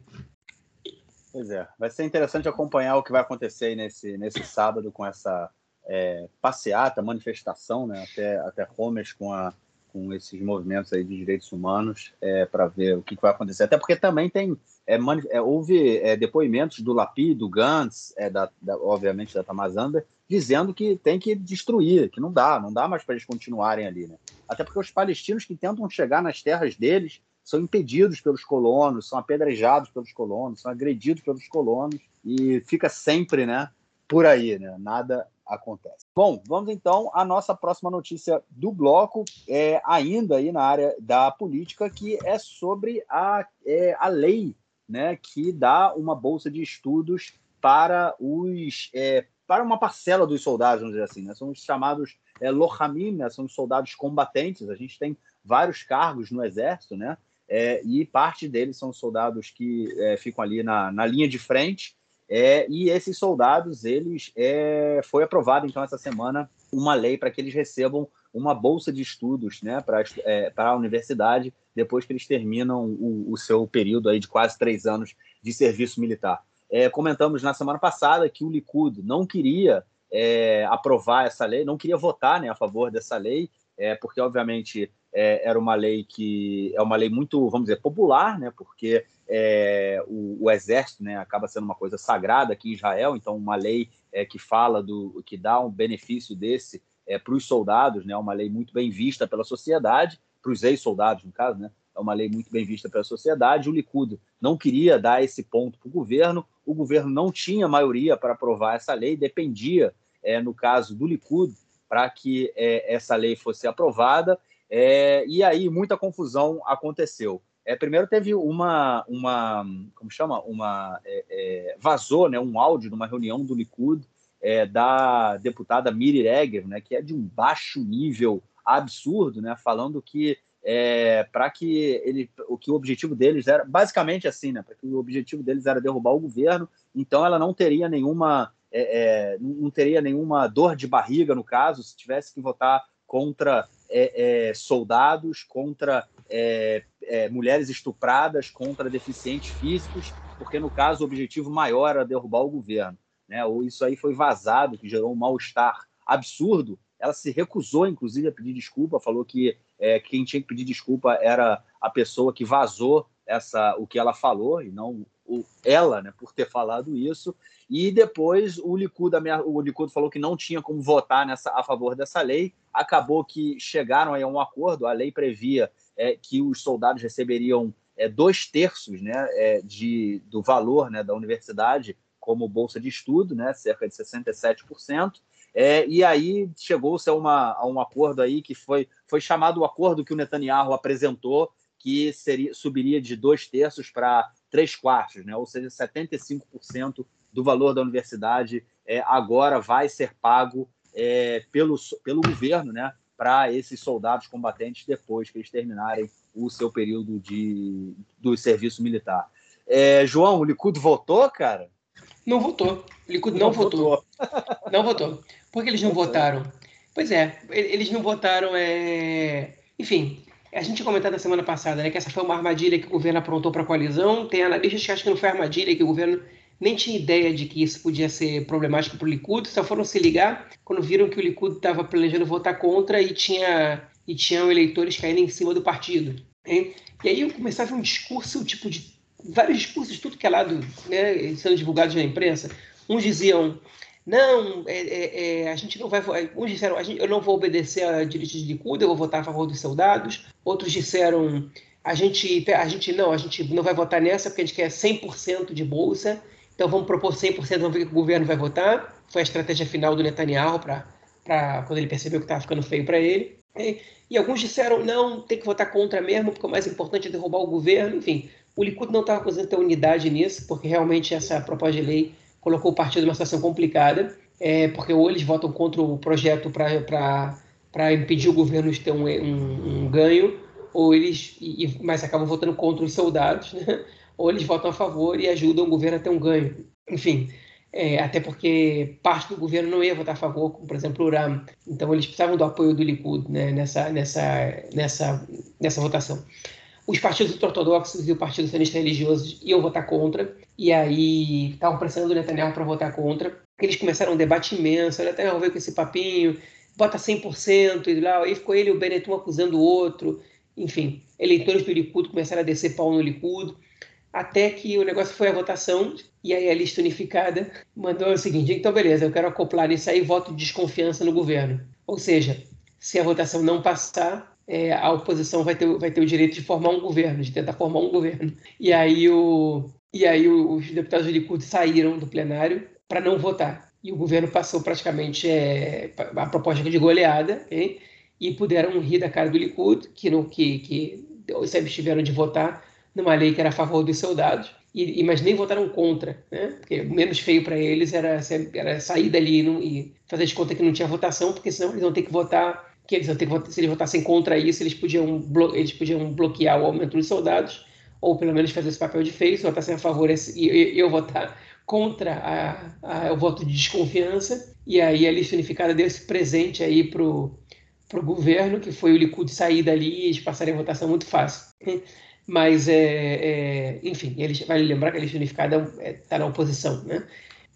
Speaker 1: Pois é, vai ser interessante acompanhar o que vai acontecer nesse, nesse sábado com essa é, passeata, manifestação, né, até, até Homes com, a, com esses movimentos aí de direitos humanos, é, para ver o que, vai acontecer. Até porque também tem, é, é, houve é, depoimentos do Lapi, do Gantz, é, da, da, obviamente da Tamazander, dizendo que tem que destruir, que não dá, não dá mais para eles continuarem ali, né? Até porque os palestinos que tentam chegar nas terras deles são impedidos pelos colonos, são apedrejados pelos colonos, são agredidos pelos colonos e fica sempre, né, por aí, né? Nada acontece. Bom, vamos então à nossa próxima notícia do bloco, é, ainda aí na área da política, que é sobre a, é, a lei né, que dá uma bolsa de estudos para os é, para uma parcela dos soldados, vamos dizer assim, né? são os chamados é, Lohamim, né? são os soldados combatentes. A gente tem vários cargos no exército, né? É, e parte deles são soldados que é, ficam ali na, na linha de frente. É, e esses soldados, eles é, foi aprovado então essa semana uma lei para que eles recebam uma bolsa de estudos, né, para é, para a universidade depois que eles terminam o, o seu período aí de quase três anos de serviço militar. É, comentamos na semana passada que o Likud não queria é, aprovar essa lei, não queria votar né, a favor dessa lei, é, porque, obviamente, é, era uma lei que é uma lei muito, vamos dizer, popular, né, porque é, o, o, exército né, acaba sendo uma coisa sagrada aqui em Israel, então uma lei é, que fala do que dá um benefício desse é, para os soldados, né, uma lei muito bem vista pela sociedade, para os ex-soldados, no caso, né, é uma lei muito bem vista pela sociedade. O Likud não queria dar esse ponto para o governo, o governo não tinha maioria para aprovar essa lei, dependia, é, no caso do Likud, para que é, essa lei fosse aprovada, é, e aí muita confusão aconteceu. É, primeiro teve uma, uma como chama, uma é, é, vazou, né, um áudio de uma reunião do Likud é, da deputada Miri Regev, né, que é de um baixo nível absurdo, né, falando que é, para que ele, o que o objetivo deles era basicamente assim, né? Para que o objetivo deles era derrubar o governo, então ela não teria nenhuma, é, é, não teria nenhuma dor de barriga no caso se tivesse que votar contra é, é, soldados, contra é, mulheres estupradas, contra deficientes físicos, porque no caso o objetivo maior era derrubar o governo, né? Ou isso aí foi vazado, que gerou um mal estar absurdo ela se recusou, inclusive, a pedir desculpa, falou que é, quem tinha que pedir desculpa era a pessoa que vazou essa, o que ela falou, e não o, ela, né, por ter falado isso. E depois o Likud, o Likud falou que não tinha como votar nessa, a favor dessa lei. Acabou que chegaram a um acordo. A lei previa é, que os soldados receberiam é, dois terços né, é, de, do valor né, da universidade como bolsa de estudo, né, cerca de 67%. É, e aí chegou-se a, a, um acordo aí que foi, foi chamado o acordo que o Netanyahu apresentou, que seria, subiria de dois terços para três quartos, né? ou seja, 75% do valor da universidade é, agora vai ser pago é, pelo, pelo governo né? para esses soldados combatentes depois que eles terminarem o seu período de, do serviço militar. É, João, o Likud votou, cara?
Speaker 2: Não votou. O Likud não, não votou. votou. Não votou. Por que eles não votaram? Pois é, eles não votaram. É... Enfim, a gente tinha comentado na semana passada né, que essa foi uma armadilha que o governo aprontou para a coalizão. Tem analistas que acham que não foi armadilha, que o governo nem tinha ideia de que isso podia ser problemático para o Likud, só foram se ligar quando viram que o Likud estava planejando votar contra e tinha e tinham eleitores caindo em cima do partido. Hein? E aí começava um discurso, tipo de vários discursos, tudo que é lado, né, sendo divulgados na imprensa. Uns diziam, não, é, é, é, a gente não vai. Uns disseram, gente, eu não vou obedecer a direitos de Likud, eu vou votar a favor dos soldados. Outros disseram, a gente, a gente não, a gente não vai votar nessa porque a gente quer 100% de bolsa. Então vamos propor 100%, vamos ver o que o governo vai votar. Foi a estratégia final do Netanyahu para quando ele percebeu que estava ficando feio para ele. E, e, alguns disseram, não, tem que votar contra mesmo, porque o mais importante é derrubar o governo. Enfim, o Likud não estava conseguindo ter unidade nisso, porque realmente essa proposta de lei colocou o partido numa situação complicada, é, porque ou eles votam contra o projeto para impedir o governo de ter um, um, um ganho, ou eles, e, mas acabam votando contra os soldados, né? ou eles votam a favor e ajudam o governo a ter um ganho. Enfim, é, até porque parte do governo não ia votar a favor, como por exemplo o Uram. Então eles precisavam do apoio do Likud né, nessa, nessa, nessa, nessa votação. Os partidos ortodoxos e o Partido Sionista Religioso iam votar contra, e aí estavam pressionando o Netanyahu para votar contra. Eles começaram um debate imenso, o Netanyahu veio com esse papinho, bota 100%, e lá, aí ficou ele e o Benetton um acusando o outro. Enfim, eleitores do Likud começaram a descer pau no Likud, até que o negócio foi a votação, e aí a lista unificada mandou o seguinte: então, beleza, eu quero acoplar isso aí voto de desconfiança no governo. Ou seja, se a votação não passar, é, a oposição vai ter, vai ter o direito de formar um governo, de tentar formar um governo. E aí, o, e aí os deputados do Likud saíram do plenário para não votar. E o governo passou praticamente é, a proposta de goleada, okay? e puderam rir da cara do Likud, que, no, que, que sempre estiveram de votar numa lei que era a favor dos soldados, e, e mas nem votaram contra, né? Porque o menos feio para eles era, era sair dali e, não, e fazer de conta que não tinha votação, porque senão eles vão ter que votar, que eles se eles votassem contra isso, eles podiam, eles podiam bloquear o aumento dos soldados, ou pelo menos fazer esse papel de feio, se votassem a favor e eu votar contra a, a, o voto de desconfiança, e aí a lista unificada deu esse presente aí para o governo, que foi o Likud sair dali e eles passarem a votação muito fácil. Mas, é, é, enfim, eles, vale lembrar que a lista unificada está é, tá na oposição. Né?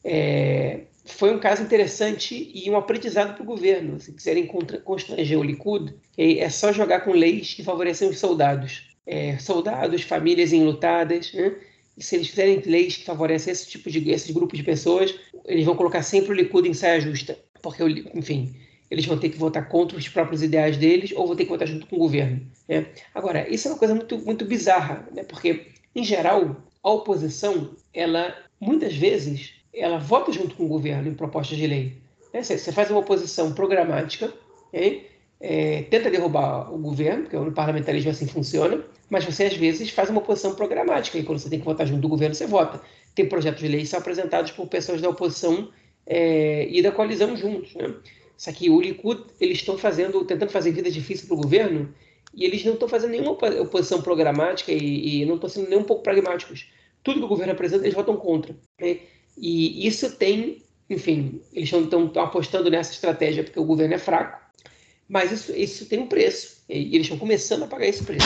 Speaker 2: É, foi um caso interessante e um aprendizado para o governo. Se quiserem constranger o Likud, é só jogar com leis que favorecem os soldados. É, soldados, famílias enlutadas. Né? E se eles fizerem leis que favorecem esse tipo de esse grupo de pessoas, eles vão colocar sempre o Likud em saia justa. Porque, enfim, eles vão ter que votar contra os próprios ideais deles ou vão ter que votar junto com o governo. Né? Agora, isso é uma coisa muito, muito bizarra, né? porque, em geral, a oposição, ela, muitas vezes, ela vota junto com o governo em propostas de lei. Né? Você faz uma oposição programática, é, tenta derrubar o governo, porque o parlamentarismo assim funciona, mas você, às vezes, faz uma oposição programática, e quando você tem que votar junto do governo, você vota. Tem projetos de lei que são apresentados por pessoas da oposição é, e da coalizão juntos. Né? Só que o Likud, eles estão fazendo, tentando fazer vida difícil para o governo e eles não estão fazendo nenhuma oposição programática e, e não estão sendo nem um pouco pragmáticos. Tudo que o governo apresenta, eles votam contra. Né? E isso tem, enfim, eles estão apostando nessa estratégia porque o governo é fraco, mas isso, isso tem um preço. E eles estão começando a pagar esse preço.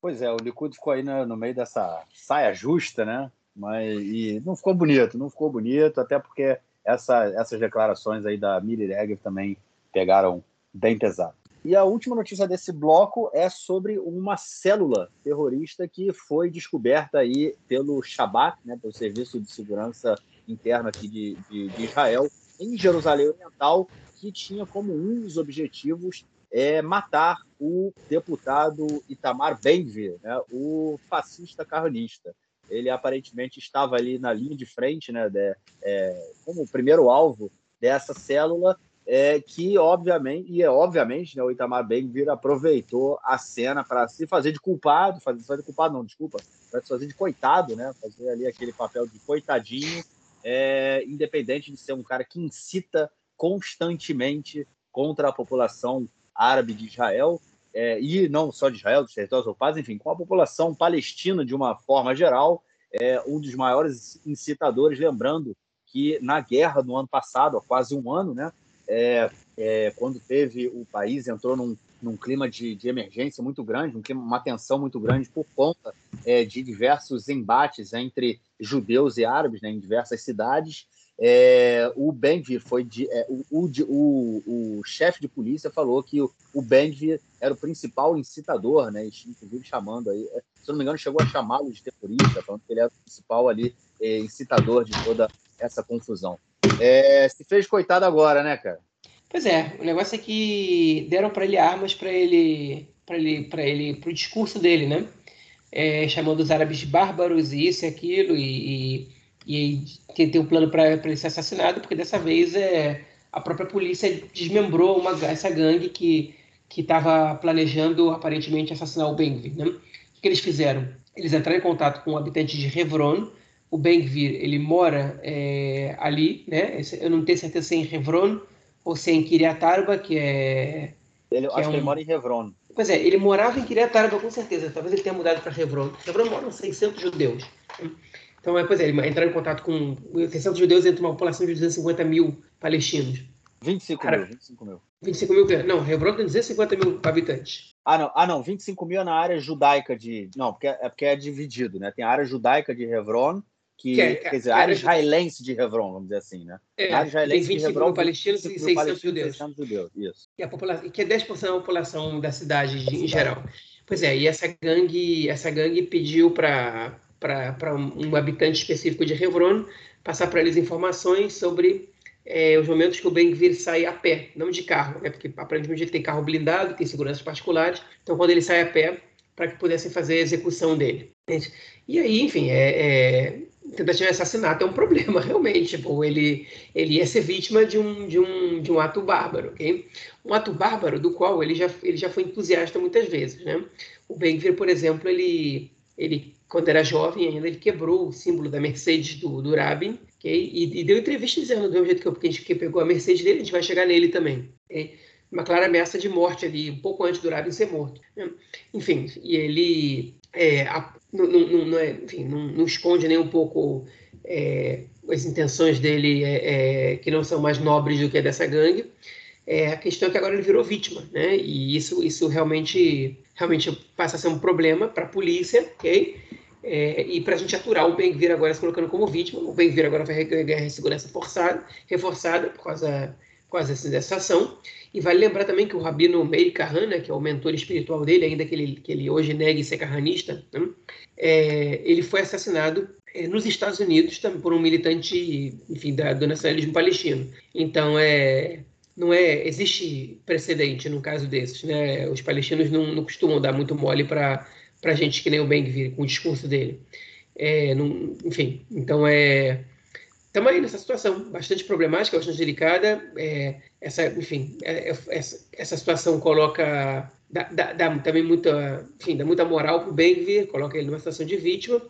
Speaker 1: Pois é, o Likud ficou aí no, no meio dessa saia justa, né? Mas e não ficou bonito, não ficou bonito, até porque essa, essas declarações aí da Miri Regev também pegaram bem pesado. E a última notícia desse bloco é sobre uma célula terrorista que foi descoberta aí pelo Shabak, né, pelo Serviço de Segurança Interno aqui de, de, de Israel, em Jerusalém Oriental, que tinha como um dos objetivos é matar o deputado Itamar Benvir, né, o fascista carranista ele aparentemente estava ali na linha de frente, né, de, é, como o primeiro alvo dessa célula, é, que obviamente, e é obviamente, né, o Itamar Ben-Gvir aproveitou a cena para se fazer de culpado, fazer, fazer de culpado não, desculpa, para se fazer de coitado, né, fazer ali aquele papel de coitadinho, é, independente de ser um cara que incita constantemente contra a população árabe de Israel, é, e não só de Israel, dos territórios ocupados, enfim, com a população palestina de uma forma geral, é um dos maiores incitadores, lembrando que na guerra do ano passado, há quase um ano, né, é, é, quando teve o país entrou num, num clima de, de, emergência muito grande, um clima, uma tensão muito grande por conta é, de diversos embates entre judeus e árabes né, em diversas cidades. É, o Benvir foi de, é, o, o, o, chefe de polícia falou que o, o Benvir era o principal incitador, né? Inclusive chamando aí, é, se não me engano, chegou a chamá-lo de terrorista, falando que ele era o principal ali é, incitador de toda essa confusão. É, se fez coitado agora, né, cara?
Speaker 2: Pois é, o negócio é que deram para ele armas para ele, para ele, para ele, para o discurso dele, né? É, chamando os árabes de bárbaros e isso e aquilo e, e, e tem um plano para ele ser assassinado, porque dessa vez é, a própria polícia desmembrou uma, essa gangue que que estava planejando aparentemente assassinar o Bengvir, né? O que eles fizeram? Eles entraram em contato com um habitante de Hebron, o Bengvir, ele mora é, ali, né? Eu não tenho certeza se é em Hebron ou se é em Kiryat Arba, que é...
Speaker 1: Ele,
Speaker 2: que
Speaker 1: acho
Speaker 2: é
Speaker 1: um... que ele mora em Hebron.
Speaker 2: Pois é, ele morava em Kiryat Arba com certeza. Talvez ele tenha mudado para Hebron. Hebron moram 600 judeus. Então, é, pois é, ele entrou em contato com 600 judeus entre uma população de 250 mil palestinos.
Speaker 1: 25 Cara, mil, 25 mil.
Speaker 2: 25 mil, não, Hebron tem 250 mil habitantes.
Speaker 1: Ah, não, ah, não, 25 mil é na área judaica de. Não, porque é, é porque é dividido, né? Tem a área judaica de Hebron que, é, quer dizer, a área israelense de Hebron, vamos dizer assim, né?
Speaker 2: É, a área israelense tem 25 de Hebron, mil palestinos e 600 judeus.
Speaker 1: 600 judeus, isso.
Speaker 2: E, a população, que é 10% da população da cidade de, em geral. Pois é, e essa gangue, essa gangue pediu para um, um habitante específico de Hebron passar para eles informações sobre é, os momentos que o Ben-Gvir sai a pé, não de carro, né? porque aparentemente ele tem carro blindado, tem seguranças particulares, então quando ele sai a pé, para que pudessem fazer a execução dele. E aí, enfim, é, é, tentativa de assassinato é um problema, realmente. Tipo, ele, ele ia ser vítima de um, de um, de um ato bárbaro, ok? Um ato bárbaro do qual ele já, ele já foi entusiasta muitas vezes, né? O Ben-Gvir, por exemplo, ele, ele, quando era jovem ainda, ele quebrou o símbolo da Mercedes do, do Rabin, okay? e, e deu entrevista dizendo, do mesmo jeito que, eu, que a gente pegou a Mercedes dele, a gente vai chegar nele também. Okay? Uma clara ameaça de morte ali, um pouco antes do Rabin ser morto. Né? Enfim, e ele é, não, não, não, é, enfim, não, esconde nem um pouco é, as intenções dele, é, é, que não são mais nobres do que a dessa gangue. É, a questão é que agora ele virou vítima, né? E isso, isso realmente, realmente passa a ser um problema para a polícia, ok? E para a gente aturar o Ben-Gvir agora se colocando como vítima, o Ben-Gvir agora vai ganhar segurança forçada, reforçada por causa, causa dessa ação. E vale lembrar também que o Rabino Meir Kahan, né, que é o mentor espiritual dele, ainda que ele, que ele hoje negue ser carranista, né, é, ele foi assassinado é, nos Estados Unidos também por um militante, enfim, da, do nacionalismo palestino. Então, é, não é, existe precedente no caso desses, né? Os palestinos não, não costumam dar muito mole para gente que nem o Ben-Gvir com o discurso dele. É, não, enfim, então é estamos aí nessa situação bastante problemática, bastante delicada. É, essa, enfim, é, é, essa, essa situação coloca dá, dá, dá, também muita, enfim, dá muita moral para o Ben-Gvir, coloca ele numa situação de vítima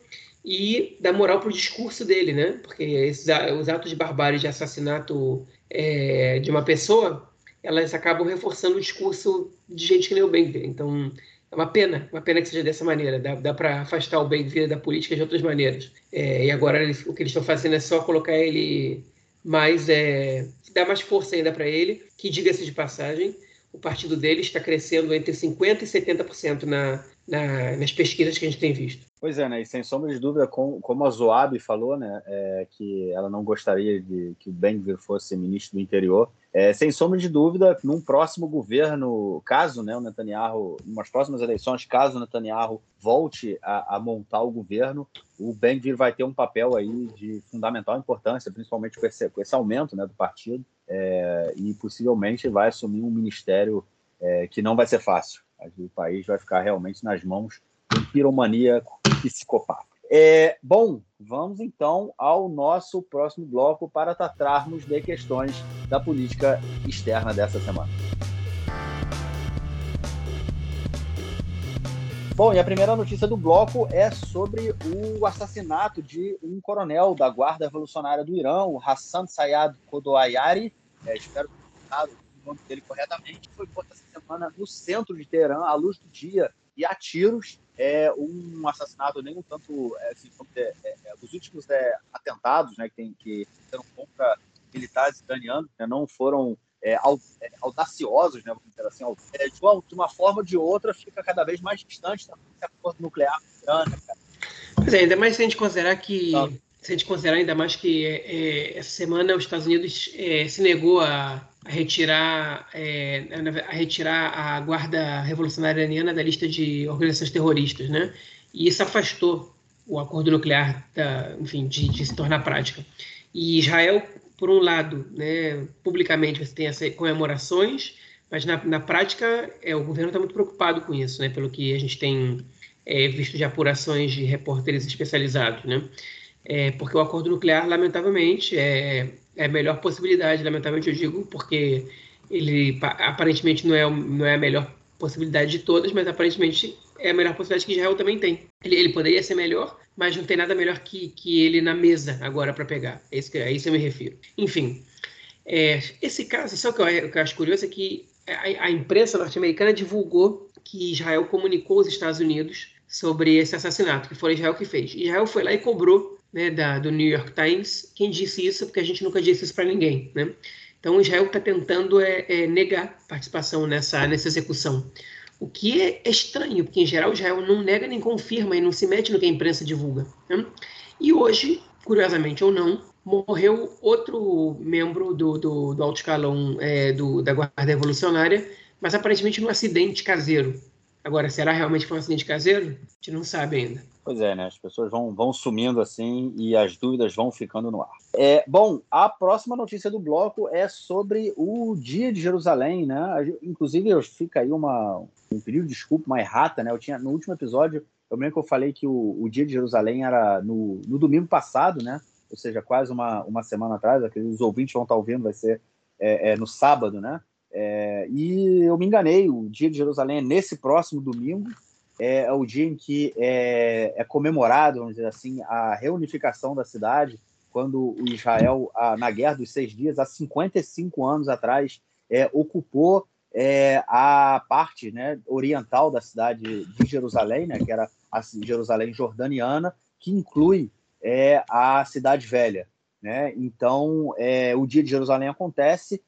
Speaker 2: e dá moral para o discurso dele, né? Porque esses, os atos de barbárie, de assassinato é, de uma pessoa, elas acabam reforçando o discurso de gente que nem o Ben-Gvir. Então é uma pena, uma pena que seja dessa maneira. Dá, dá para afastar o bem-vindo da política de outras maneiras. É, e agora o que eles estão fazendo é só colocar ele mais. É, dar mais força ainda para ele, que, diga-se de passagem, o partido dele está crescendo entre 50% e 70% na, na, nas pesquisas que a gente tem visto.
Speaker 1: Pois é, né? E sem sombra de dúvida, com, como a Zoab falou, né? É, que ela não gostaria de que o Ben-Gvir fosse ministro do interior. É, sem sombra de dúvida, num próximo governo, caso né, o Netanyahu, umas próximas eleições, caso o Netanyahu volte a, a montar o governo, o Ben-Gvir vai ter um papel aí de fundamental importância, principalmente com esse, com esse aumento né, do partido, é, e possivelmente vai assumir um ministério é, que não vai ser fácil. O país vai ficar realmente nas mãos um piromaníaco psicopata. É, bom, vamos então ao nosso próximo bloco para tratarmos de questões da política externa dessa semana. Bom, e a primeira notícia do bloco é sobre o assassinato de um coronel da Guarda Revolucionária do Irã, o Hassan Sayad Kodoayari. É, espero ter o nome dele corretamente. Foi morto essa semana no centro de Teherã, à luz do dia e a tiros é um assassinato nem um tanto é, assim, é, é, é, os últimos é, atentados né que tem que foram contra militares iranianos né, não foram é, audaciosos né vamos dizer assim de uma, forma ou de outra fica cada vez mais distante da acordo nuclear irana,
Speaker 2: cara. Pois é, ainda mais se a gente considerar que Se a gente considerar ainda mais que é, é, essa semana os Estados Unidos é, se negou a retirar, é, a retirar a Guarda Revolucionária Iraniana da lista de organizações terroristas, né? E isso afastou o acordo nuclear, da, enfim, de, de, se tornar prática. E Israel, por um lado, né, publicamente você tem essas comemorações, mas na, na prática é, o governo está muito preocupado com isso, né, pelo que a gente tem é, visto de apurações de repórteres especializados, né? É, porque o acordo nuclear, lamentavelmente, é, é a melhor possibilidade, lamentavelmente eu digo, porque ele aparentemente não é, não é a melhor possibilidade de todas, mas aparentemente é a melhor possibilidade que Israel também tem. Ele, ele poderia ser melhor, mas não tem nada melhor que, que ele na mesa agora para pegar. É isso que, a isso eu me refiro. Enfim, é, esse caso, só que eu, que eu acho curioso é que a, a imprensa norte-americana divulgou que Israel comunicou aos Estados Unidos sobre esse assassinato, que foi Israel que fez. Israel foi lá e cobrou né, da, do New York Times quem disse isso, porque a gente nunca disse isso para ninguém. Né? Então, Israel está tentando é, é, negar participação nessa, nessa execução. O que é estranho, porque em geral Israel não nega nem confirma e não se mete no que a imprensa divulga. Né? E hoje, curiosamente ou não, morreu outro membro do, do, do alto escalão é, do, da Guarda Revolucionária, mas aparentemente num acidente caseiro. Agora, será realmente foi um acidente caseiro? A gente não sabe ainda.
Speaker 1: Pois é, né? As pessoas vão, vão sumindo assim e as dúvidas vão ficando no ar. É, bom, a próxima notícia do bloco é sobre o Dia de Jerusalém, né? Inclusive, fica aí uma, um pedido de desculpa, uma errata, né? Eu tinha, no último episódio, eu lembro que eu falei que o, o Dia de Jerusalém era no, no domingo passado, né? Ou seja, quase uma, uma semana atrás, aqueles ouvintes vão estar ouvindo, vai ser é, é, no sábado, né? É, e eu me enganei, o dia de Jerusalém é nesse próximo domingo, é, é o dia em que é, é, comemorado, vamos dizer assim, a reunificação da cidade, quando o Israel, a, na Guerra dos Seis Dias, há 55 anos atrás, é, ocupou é, a parte né, oriental da cidade de Jerusalém, né, que era a Jerusalém jordaniana, que inclui é, a Cidade Velha. Né? Então, o dia de Jerusalém acontece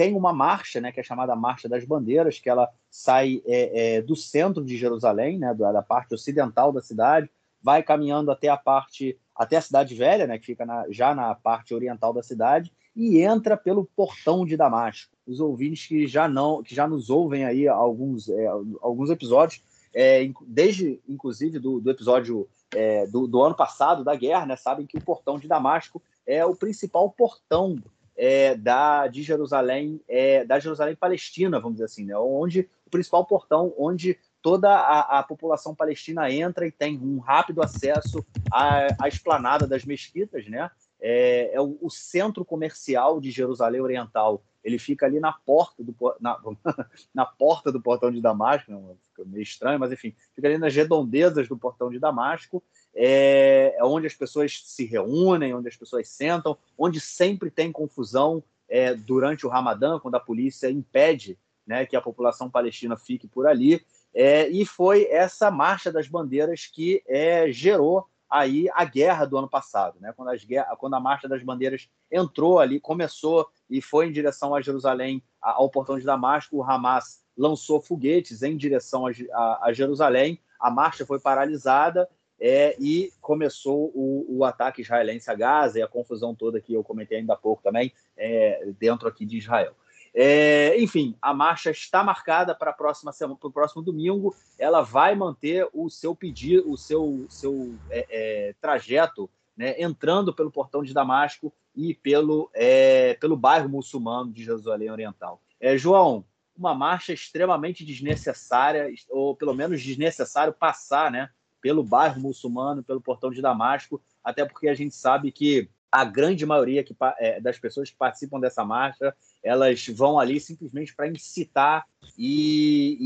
Speaker 1: tem uma marcha, né, que é chamada Marcha das Bandeiras, que ela sai é, é, do centro de Jerusalém, né, da, parte ocidental da cidade, vai caminhando até a parte, até a cidade velha, né, que fica na, já na parte oriental da cidade, e entra pelo portão de Damasco. Os ouvintes que já não, que já nos ouvem aí alguns, é, alguns episódios, é, desde inclusive do, do episódio é, do, do, ano passado da guerra, né, sabem que o portão de Damasco é o principal portão é, da, de Jerusalém, é, da Jerusalém Palestina, vamos dizer assim, né? onde o principal portão onde toda a, a, população palestina entra e tem um rápido acesso à, à esplanada das mesquitas, né? É, é o, o, centro comercial de Jerusalém Oriental. Ele fica ali na porta do na, na porta do portão de Damasco, né? fica meio estranho, mas enfim, fica ali nas redondezas do portão de Damasco é, é onde as pessoas se reúnem, onde as pessoas sentam, onde sempre tem confusão é, durante o Ramadã, quando a polícia impede né, que a população palestina fique por ali. É, e foi essa marcha das bandeiras que é, gerou aí a guerra do ano passado, né? Quando, as, quando a marcha das bandeiras entrou ali, começou e foi em direção a Jerusalém, ao portão de Damasco, o Hamas lançou foguetes em direção a, a, a Jerusalém. A marcha foi paralisada é, e começou o, o, ataque israelense a Gaza e a confusão toda que eu comentei ainda há pouco também é, dentro aqui de Israel. É, enfim, a marcha está marcada para a próxima semana, para o próximo domingo. Ela vai manter o seu pedido, o seu, seu é, é, trajeto, né, entrando pelo portão de Damasco e pelo, é, pelo bairro muçulmano de Jerusalém Oriental. João, uma marcha extremamente desnecessária, ou pelo menos desnecessário passar, né? pelo bairro muçulmano, pelo portão de Damasco, até porque a gente sabe que a grande maioria que, é, das pessoas que participam dessa marcha, elas vão ali simplesmente para incitar e,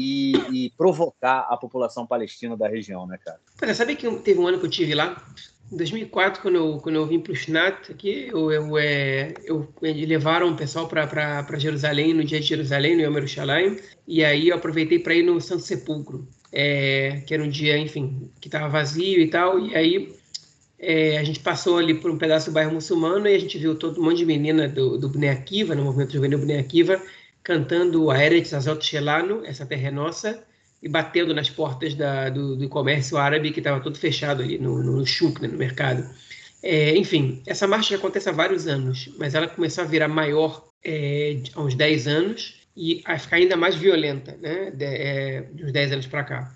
Speaker 1: e, e, provocar a população palestina da região, né, cara?
Speaker 2: Olha, sabe que teve um ano que eu tive lá? Em 2004, quando eu, quando eu vim para o Shnat, aqui, eu, eu, é, eu, levaram o pessoal para Jerusalém, no dia de Jerusalém, no Yom Yerushalayim, e aí eu aproveitei para ir no Santo Sepulcro é, que era um dia, enfim, que estava vazio e tal, e aí é, a gente passou ali por um pedaço do bairro muçulmano e a gente viu todo um monte de menina do, do Bnei Akiva, no movimento juvenil Bnei Akiva, cantando a Eretz Azot Shelano, essa terra é nossa, e batendo nas portas da, do, do comércio árabe que estava todo fechado ali no, no, né, no mercado. É, enfim, essa marcha acontece há vários anos, mas ela começou a virar maior é, há uns 10 anos e a ficar ainda mais violenta, né? De, é, de uns 10 anos para cá.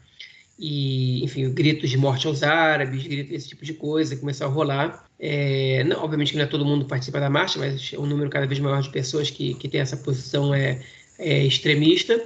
Speaker 2: E, enfim, gritos de morte aos árabes, gritos esse tipo de coisa começou a rolar. É, não, obviamente que não é todo mundo participa da marcha, mas é um número cada vez maior de pessoas que, que tem essa posição é, é extremista.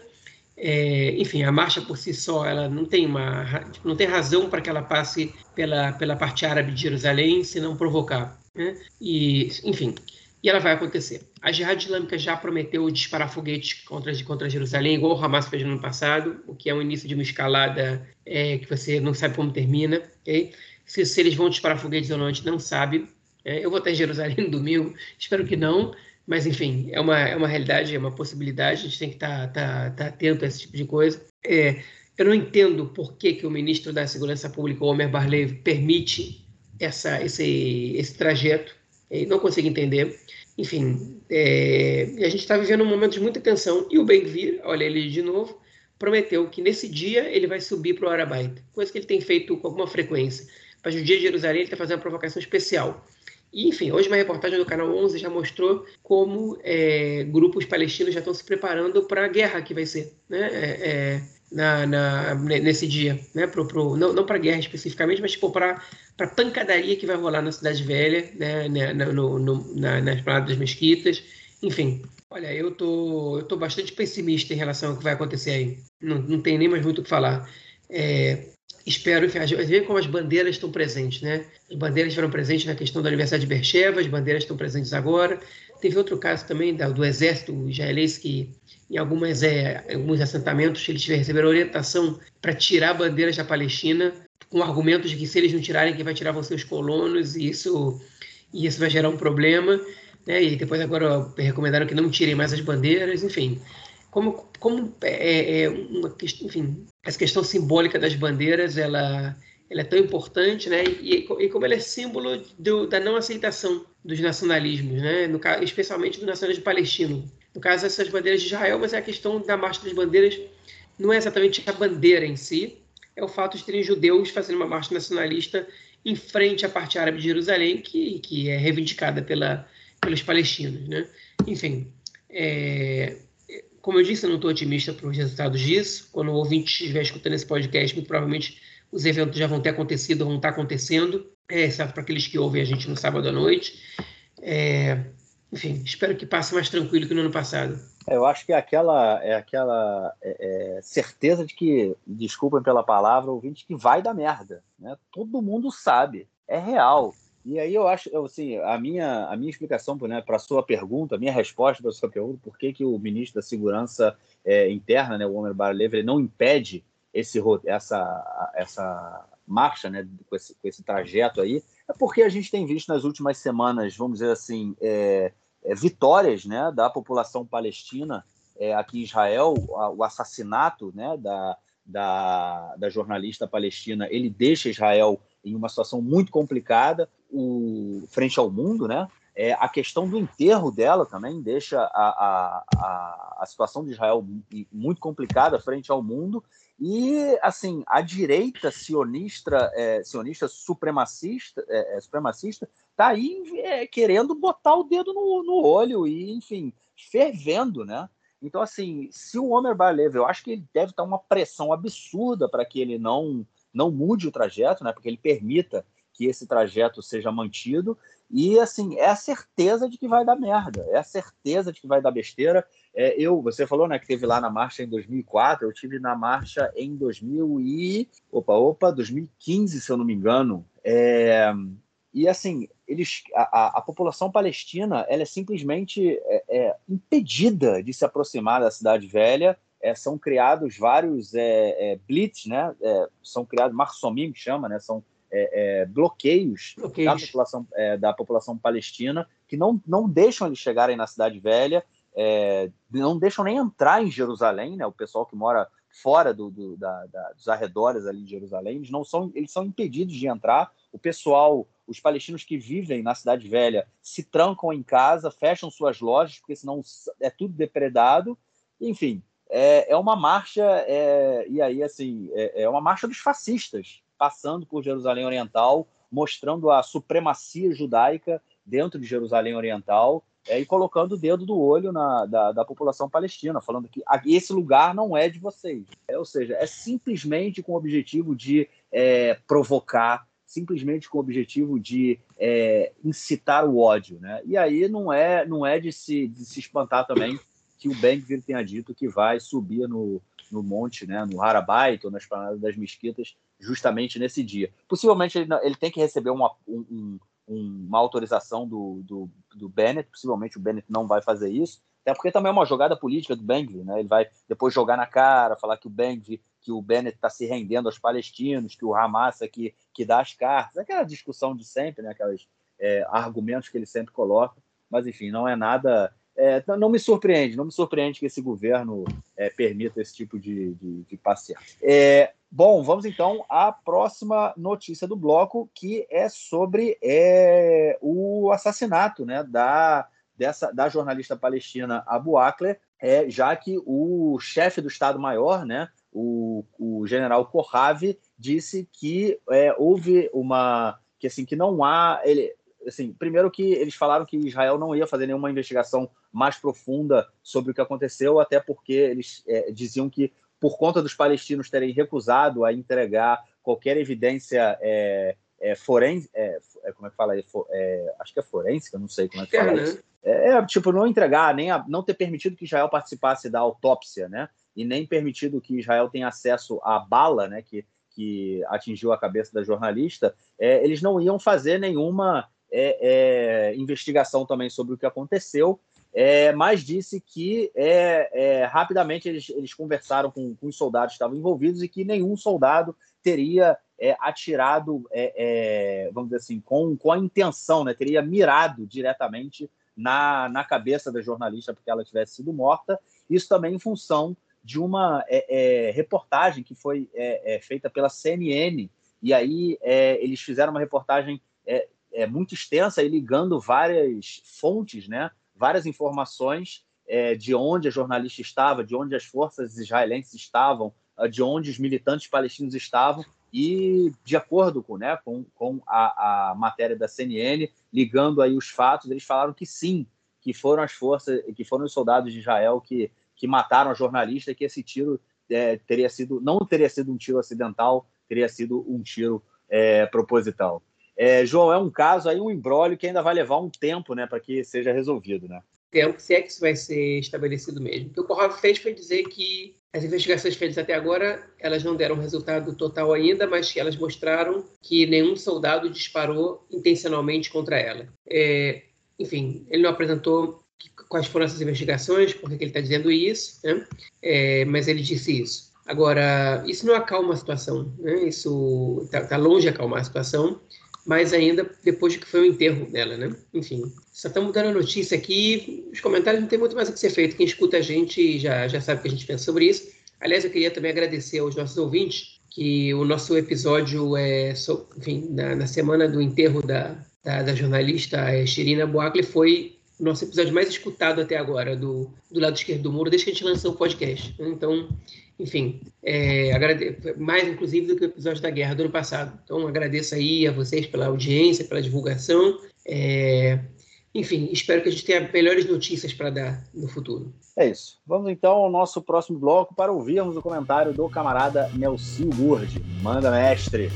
Speaker 2: É, enfim, a marcha por si só, ela não tem uma, não tem razão para que ela passe pela, pela parte árabe de Jerusalém, se não provocar. Né? E, enfim, e ela vai acontecer. A Jihad Islâmica já prometeu disparar foguetes contra, contra Jerusalém, igual o Hamas fez no ano passado, o que é um início de uma escalada é, que você não sabe como termina. Okay? Se, se, eles vão disparar foguetes ou não, a gente não sabe. É, eu vou estar em Jerusalém no domingo, espero que não, mas enfim, é uma, é uma realidade, é uma possibilidade, a gente tem que estar tá, tá, tá atento a esse tipo de coisa. É, eu não entendo por que, que o ministro da Segurança Pública, Omer Barlev, permite essa, esse, esse trajeto, não consigo entender. Enfim, é, a gente está vivendo um momento de muita tensão. E o Ben-Gvir, olha ele de novo, prometeu que nesse dia ele vai subir para o Arabaita, coisa que ele tem feito com alguma frequência. Mas no dia de Jerusalém ele está fazendo uma provocação especial. E, enfim, hoje uma reportagem do Canal 11 já mostrou como é, grupos palestinos já estão se preparando para a guerra que vai ser né, é, é na, na, nesse dia. Né, pro, pro, não não para a guerra especificamente, mas tipo, para a pancadaria que vai rolar na Cidade Velha, né, né no, no, na, nas paradas das mesquitas. Enfim, olha, eu tô, eu tô bastante pessimista em relação ao que vai acontecer aí. Não, não tem nem mais muito o que falar. É, espero que ver como as bandeiras estão presentes, né? As bandeiras estiveram presentes na questão do aniversário de Bercheva, as bandeiras estão presentes agora. Teve outro caso também da, do exército israelense que em algumas, é, alguns assentamentos eles receberam orientação para tirar bandeiras da Palestina com argumentos de que se eles não tirarem, quem vai tirar vão ser os colonos e isso, e isso vai gerar um problema. Né? E depois agora recomendaram que não tirem mais as bandeiras, enfim como, como é, é uma questão, enfim, essa questão simbólica das bandeiras, ela, ela é tão importante, né? E, e como ela é símbolo do, da não aceitação dos nacionalismos, né? No, especialmente do nacionalismo palestino. No caso, essas bandeiras de Israel, mas é a questão da marcha das bandeiras não é exatamente a bandeira em si, é o fato de terem judeus fazendo uma marcha nacionalista em frente à parte árabe de Jerusalém, que, que é reivindicada pela, pelos palestinos, né? Enfim, é, como eu disse, eu não estou otimista para os resultados disso. Quando o ouvinte estiver escutando esse podcast, muito provavelmente os eventos já vão ter acontecido, vão estar acontecendo, é, exceto para aqueles que ouvem a gente no sábado à noite. É, enfim, espero que passe mais tranquilo que no ano passado.
Speaker 1: Eu acho que é aquela, é aquela é, é, certeza de que, desculpem pela palavra, ouvinte, que vai dar merda. Né? Todo mundo sabe, é real. E aí eu acho, assim, a minha, a minha explicação né, para a sua pergunta, a minha resposta para a sua pergunta, por que, que o ministro da Segurança é, Interna, né, o Omer Barlev, ele não impede esse, essa, essa marcha, né, com esse, com esse trajeto aí, é porque a gente tem visto nas últimas semanas, vamos dizer assim, é, é, vitórias né, da população palestina é, aqui em Israel, o assassinato né, da, da, da jornalista palestina, ele deixa Israel em uma situação muito complicada o, frente ao mundo, né? É, a questão do enterro dela também deixa a, a, a, situação de Israel muito complicada frente ao mundo. E, assim, a direita sionista, é, sionista supremacista é, é supremacista está aí é, querendo botar o dedo no, no olho e, enfim, fervendo, né? Então, assim, se o Omer Barlev, eu acho que ele deve estar uma pressão absurda para que ele não não mude o trajeto, né, porque ele permita que esse trajeto seja mantido. E assim, é a certeza de que vai dar merda, é a certeza de que vai dar besteira. É, eu, você falou, né, que teve lá na marcha em 2004, eu tive na marcha em 2000 e opa, opa, 2015, se eu não me engano. É, e assim, eles, a, a, população palestina, ela é simplesmente é, é, impedida de se aproximar da cidade velha é, são criados vários é, é, blitz, né? É, são criados, Marsomim chama, né? São é, é, bloqueios, bloqueios, Da, população, da população palestina que não, não deixam eles chegarem na Cidade Velha, não deixam nem entrar em Jerusalém, né? O pessoal que mora fora do, do da, da, dos arredores ali de Jerusalém, eles não são, eles são impedidos de entrar. O pessoal, os palestinos que vivem na Cidade Velha, se trancam em casa, fecham suas lojas, porque senão é tudo depredado. Enfim, é, é uma marcha, é, e aí, assim, é, é uma marcha dos fascistas, passando por Jerusalém Oriental, mostrando a supremacia judaica dentro de Jerusalém Oriental é, e colocando o dedo do olho na, da, da, população palestina, falando que esse lugar não é de vocês. É, ou seja, é simplesmente com o objetivo de é, provocar, simplesmente com o objetivo de é, incitar o ódio. Né? E aí não é, não é de, se, de se espantar também que o Ben-Gvir tenha dito que vai subir no, no monte, né, no Harabait ou na esplanada das mesquitas, justamente nesse dia. Possivelmente ele, ele tem que receber uma, um, uma autorização do, do, do, Bennett, possivelmente o Bennett não vai fazer isso, até porque também é uma jogada política do Bengvi, né? Ele vai depois jogar na cara, falar que o Bengvi, que o Bennett está se rendendo aos palestinos, que o Hamas é que, que dá as cartas, aquela discussão de sempre, né? Aqueles é, argumentos que ele sempre coloca, mas enfim, não é nada é, não me surpreende, não me surpreende que esse governo é, permita esse tipo de, de, de. É, bom, vamos então à próxima notícia do bloco, que é sobre é, o assassinato né, da, dessa, da jornalista palestina Abu Akler, é, já que o chefe do Estado-Maior, né, o, o general Kohavi, disse que é, houve uma que assim que não há ele assim, primeiro que eles falaram que Israel não ia fazer nenhuma investigação mais profunda sobre o que aconteceu, até porque eles é, diziam que, por conta dos palestinos terem recusado a entregar qualquer evidência é, é, forense, é, é, como é que fala? É, acho que é forense, não sei como é que fala né? isso. É, tipo, não entregar, nem a, não ter permitido que Israel participasse da autópsia, né? E nem permitido que Israel tenha acesso à bala, né? Que, que atingiu a cabeça da jornalista, eles não iam fazer nenhuma é, é, investigação também sobre o que aconteceu, é, mas disse que é, é, rapidamente eles, eles conversaram com, com, os soldados que estavam envolvidos e que nenhum soldado teria é, atirado, é, vamos dizer assim, com, com a intenção, né, teria mirado diretamente na, na cabeça da jornalista porque ela tivesse sido morta. Isso também em função de uma reportagem que foi feita pela CNN. E aí eles fizeram uma reportagem é, muito extensa e ligando várias fontes, né, várias informações é, de onde a jornalista estava, de onde as forças israelenses estavam, ah, de onde os militantes palestinos estavam, e de acordo com, né, com, com a, a matéria da CNN, ligando aí os fatos, eles falaram que sim, que foram as forças, que foram os soldados de Israel que, que mataram a jornalista, que esse tiro é, teria sido, não teria sido um tiro acidental, teria sido um tiro é, proposital. É, João, é um caso aí, um embrólio que ainda vai levar um tempo né, para que seja resolvido, né?
Speaker 2: Tempo, se é que isso vai ser estabelecido mesmo. O que o Corrado fez foi dizer que as investigações feitas até agora, elas não deram resultado total ainda, mas que elas mostraram que nenhum soldado disparou intencionalmente contra ela. É, enfim, ele não apresentou quais foram essas investigações, por que ele está dizendo isso, né? é, mas ele disse isso. Agora, isso não acalma a situação, né? isso está tá longe de acalmar a situação mais ainda depois de que foi o enterro dela, né? Enfim, só estamos dando a notícia aqui, os comentários não tem muito mais o que ser feito, quem escuta a gente já, já sabe o que a gente pensa sobre isso. Aliás, eu queria também agradecer aos nossos ouvintes, que o nosso episódio é, enfim, na, na semana do enterro da, da, da jornalista Shirina Boakle foi o nosso episódio mais escutado até agora, do, do lado esquerdo do muro, desde que a gente lançou o podcast. Então, enfim, é, mais inclusive do que o episódio da guerra do ano passado. Então agradeço aí a vocês pela audiência, pela divulgação. É, enfim, espero que a gente tenha melhores notícias para dar no futuro.
Speaker 1: É isso. Vamos então ao nosso próximo bloco para ouvirmos o comentário do camarada Nelson Gurd. Manda, mestre.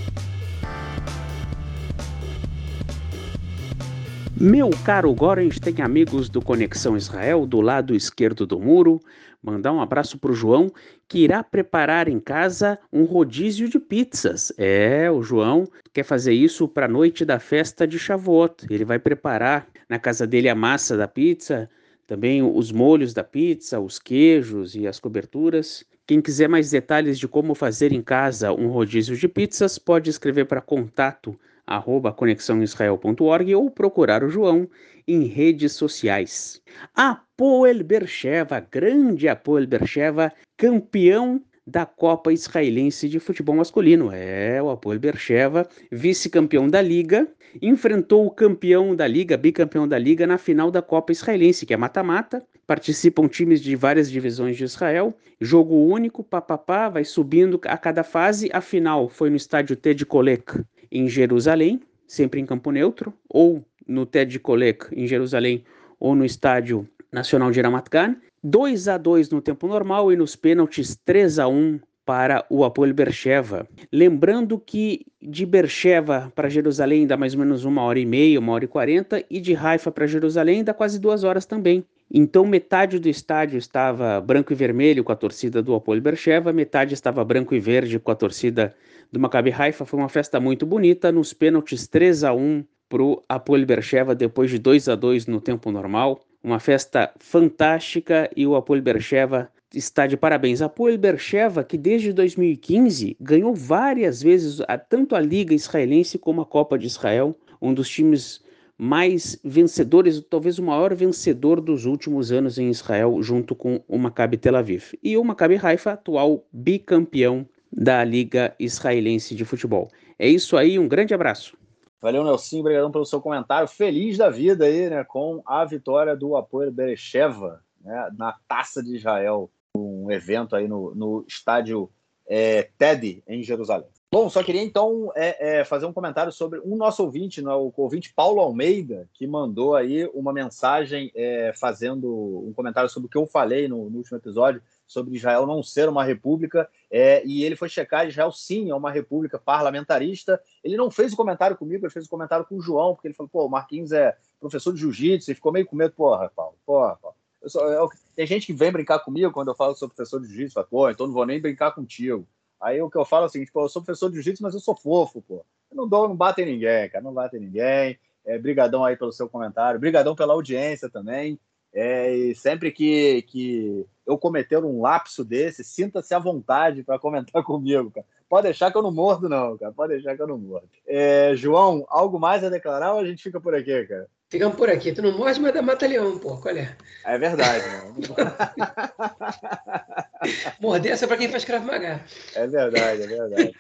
Speaker 3: Meu caro Gorens tem amigos do Conexão Israel do lado esquerdo do muro Mandar um abraço para o João, que irá preparar em casa um rodízio de pizzas. É, o João quer fazer isso para a noite da festa de Shavuot. Ele vai preparar na casa dele a massa da pizza, também os molhos da pizza, os queijos e as coberturas. Quem quiser mais detalhes de como fazer em casa um rodízio de pizzas, pode escrever para contato arroba conexãoisrael.org ou procurar o João em redes sociais. Apoel Bercheva, grande Apoel Bercheva, campeão da Copa Israelense de Futebol Masculino. É, o Apoel Bercheva, vice-campeão da Liga, enfrentou o campeão da Liga, bicampeão da Liga, na final da Copa Israelense, que é mata-mata. Participam times de várias divisões de Israel. Jogo único, papapá, vai subindo a cada fase. A final foi no estádio T de Kolek, em Jerusalém, sempre em campo neutro, ou no Ted Kolek, em Jerusalém, ou no Estádio Nacional de Ramat Gan. 2 a 2 no tempo normal e nos pênaltis 3 a 1 para o Apoel Bercheva. Lembrando que de Bercheva para Jerusalém dá mais ou menos uma hora e meia, uma hora e quarenta, e de Haifa para Jerusalém dá quase duas horas também. Então metade do estádio estava branco e vermelho com a torcida do Apoel Bercheva, metade estava branco e verde com a torcida do Maccabi Haifa. Foi uma festa muito bonita, nos pênaltis 3 a 1 para o Apoel Bercheva depois de 2 a 2 no tempo normal. Uma festa fantástica e o Apoel Bercheva está de parabéns. Apoel Bercheva, que desde 2015 ganhou várias vezes tanto a Liga Israelense como a Copa de Israel, um dos times mais vencedores, talvez o maior vencedor dos últimos anos em Israel, junto com o Maccabi Tel Aviv. E o Maccabi Haifa, atual bicampeão da Liga Israelense de Futebol. É isso aí, um grande abraço.
Speaker 1: Valeu, Nelson, obrigado pelo seu comentário. Feliz da vida aí, né, com a vitória do Apoel Berecheva né, na Taça de Israel, um evento aí no, no estádio é, TED, em Jerusalém. Bom, só queria então é, é, fazer um comentário sobre um nosso ouvinte, né, o ouvinte Paulo Almeida, que mandou aí uma mensagem é, fazendo um comentário sobre o que eu falei no, no último episódio sobre Israel não ser uma república, é, e ele foi checar, Israel sim é uma república parlamentarista. Ele não fez o comentário comigo, ele fez o comentário com o João, porque ele falou, pô, o Marquinhos é professor de jiu-jitsu, e ficou meio com medo, porra, Paulo, porra, Paulo. Eu sou, eu, tem gente que vem brincar comigo quando eu falo que sou professor de jiu-jitsu, fala, pô, então não vou nem brincar contigo. Aí o que eu falo é o seguinte, pô, eu sou professor de jiu-jitsu, mas eu sou fofo, pô. Eu não dou, não bato em ninguém, cara, não bato em ninguém. É, brigadão aí pelo seu comentário, brigadão pela audiência também. É, e sempre que, que eu cometer um lapso desse, sinta-se à vontade para comentar comigo, cara. Pode deixar que eu não mordo, não, cara. Pode deixar que eu não mordo. É, João, algo mais a declarar ou a gente fica por aqui, cara?
Speaker 2: Ficamos por aqui. Tu não morde, mas dá mata-leão, pô. Qual é?
Speaker 1: É verdade, mano.
Speaker 2: Morder é só para quem faz Krav Maga.
Speaker 1: É verdade, é verdade.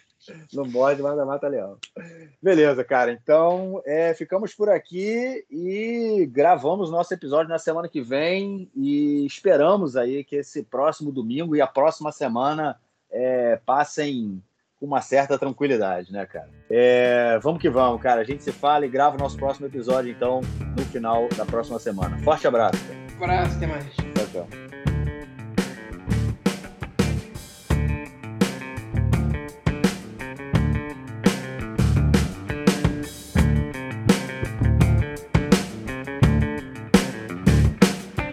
Speaker 1: Não mas mata leão. Beleza, cara. Então, é, ficamos por aqui e gravamos nosso episódio na semana que vem e esperamos aí que esse próximo domingo e a próxima semana é, passem com uma certa tranquilidade, né, cara? É, vamos que vamos, cara. A gente se fala e grava o nosso próximo episódio, então, no final da próxima semana. Forte abraço.
Speaker 2: Cara. Abraço, até mais.
Speaker 1: Tchau, tchau.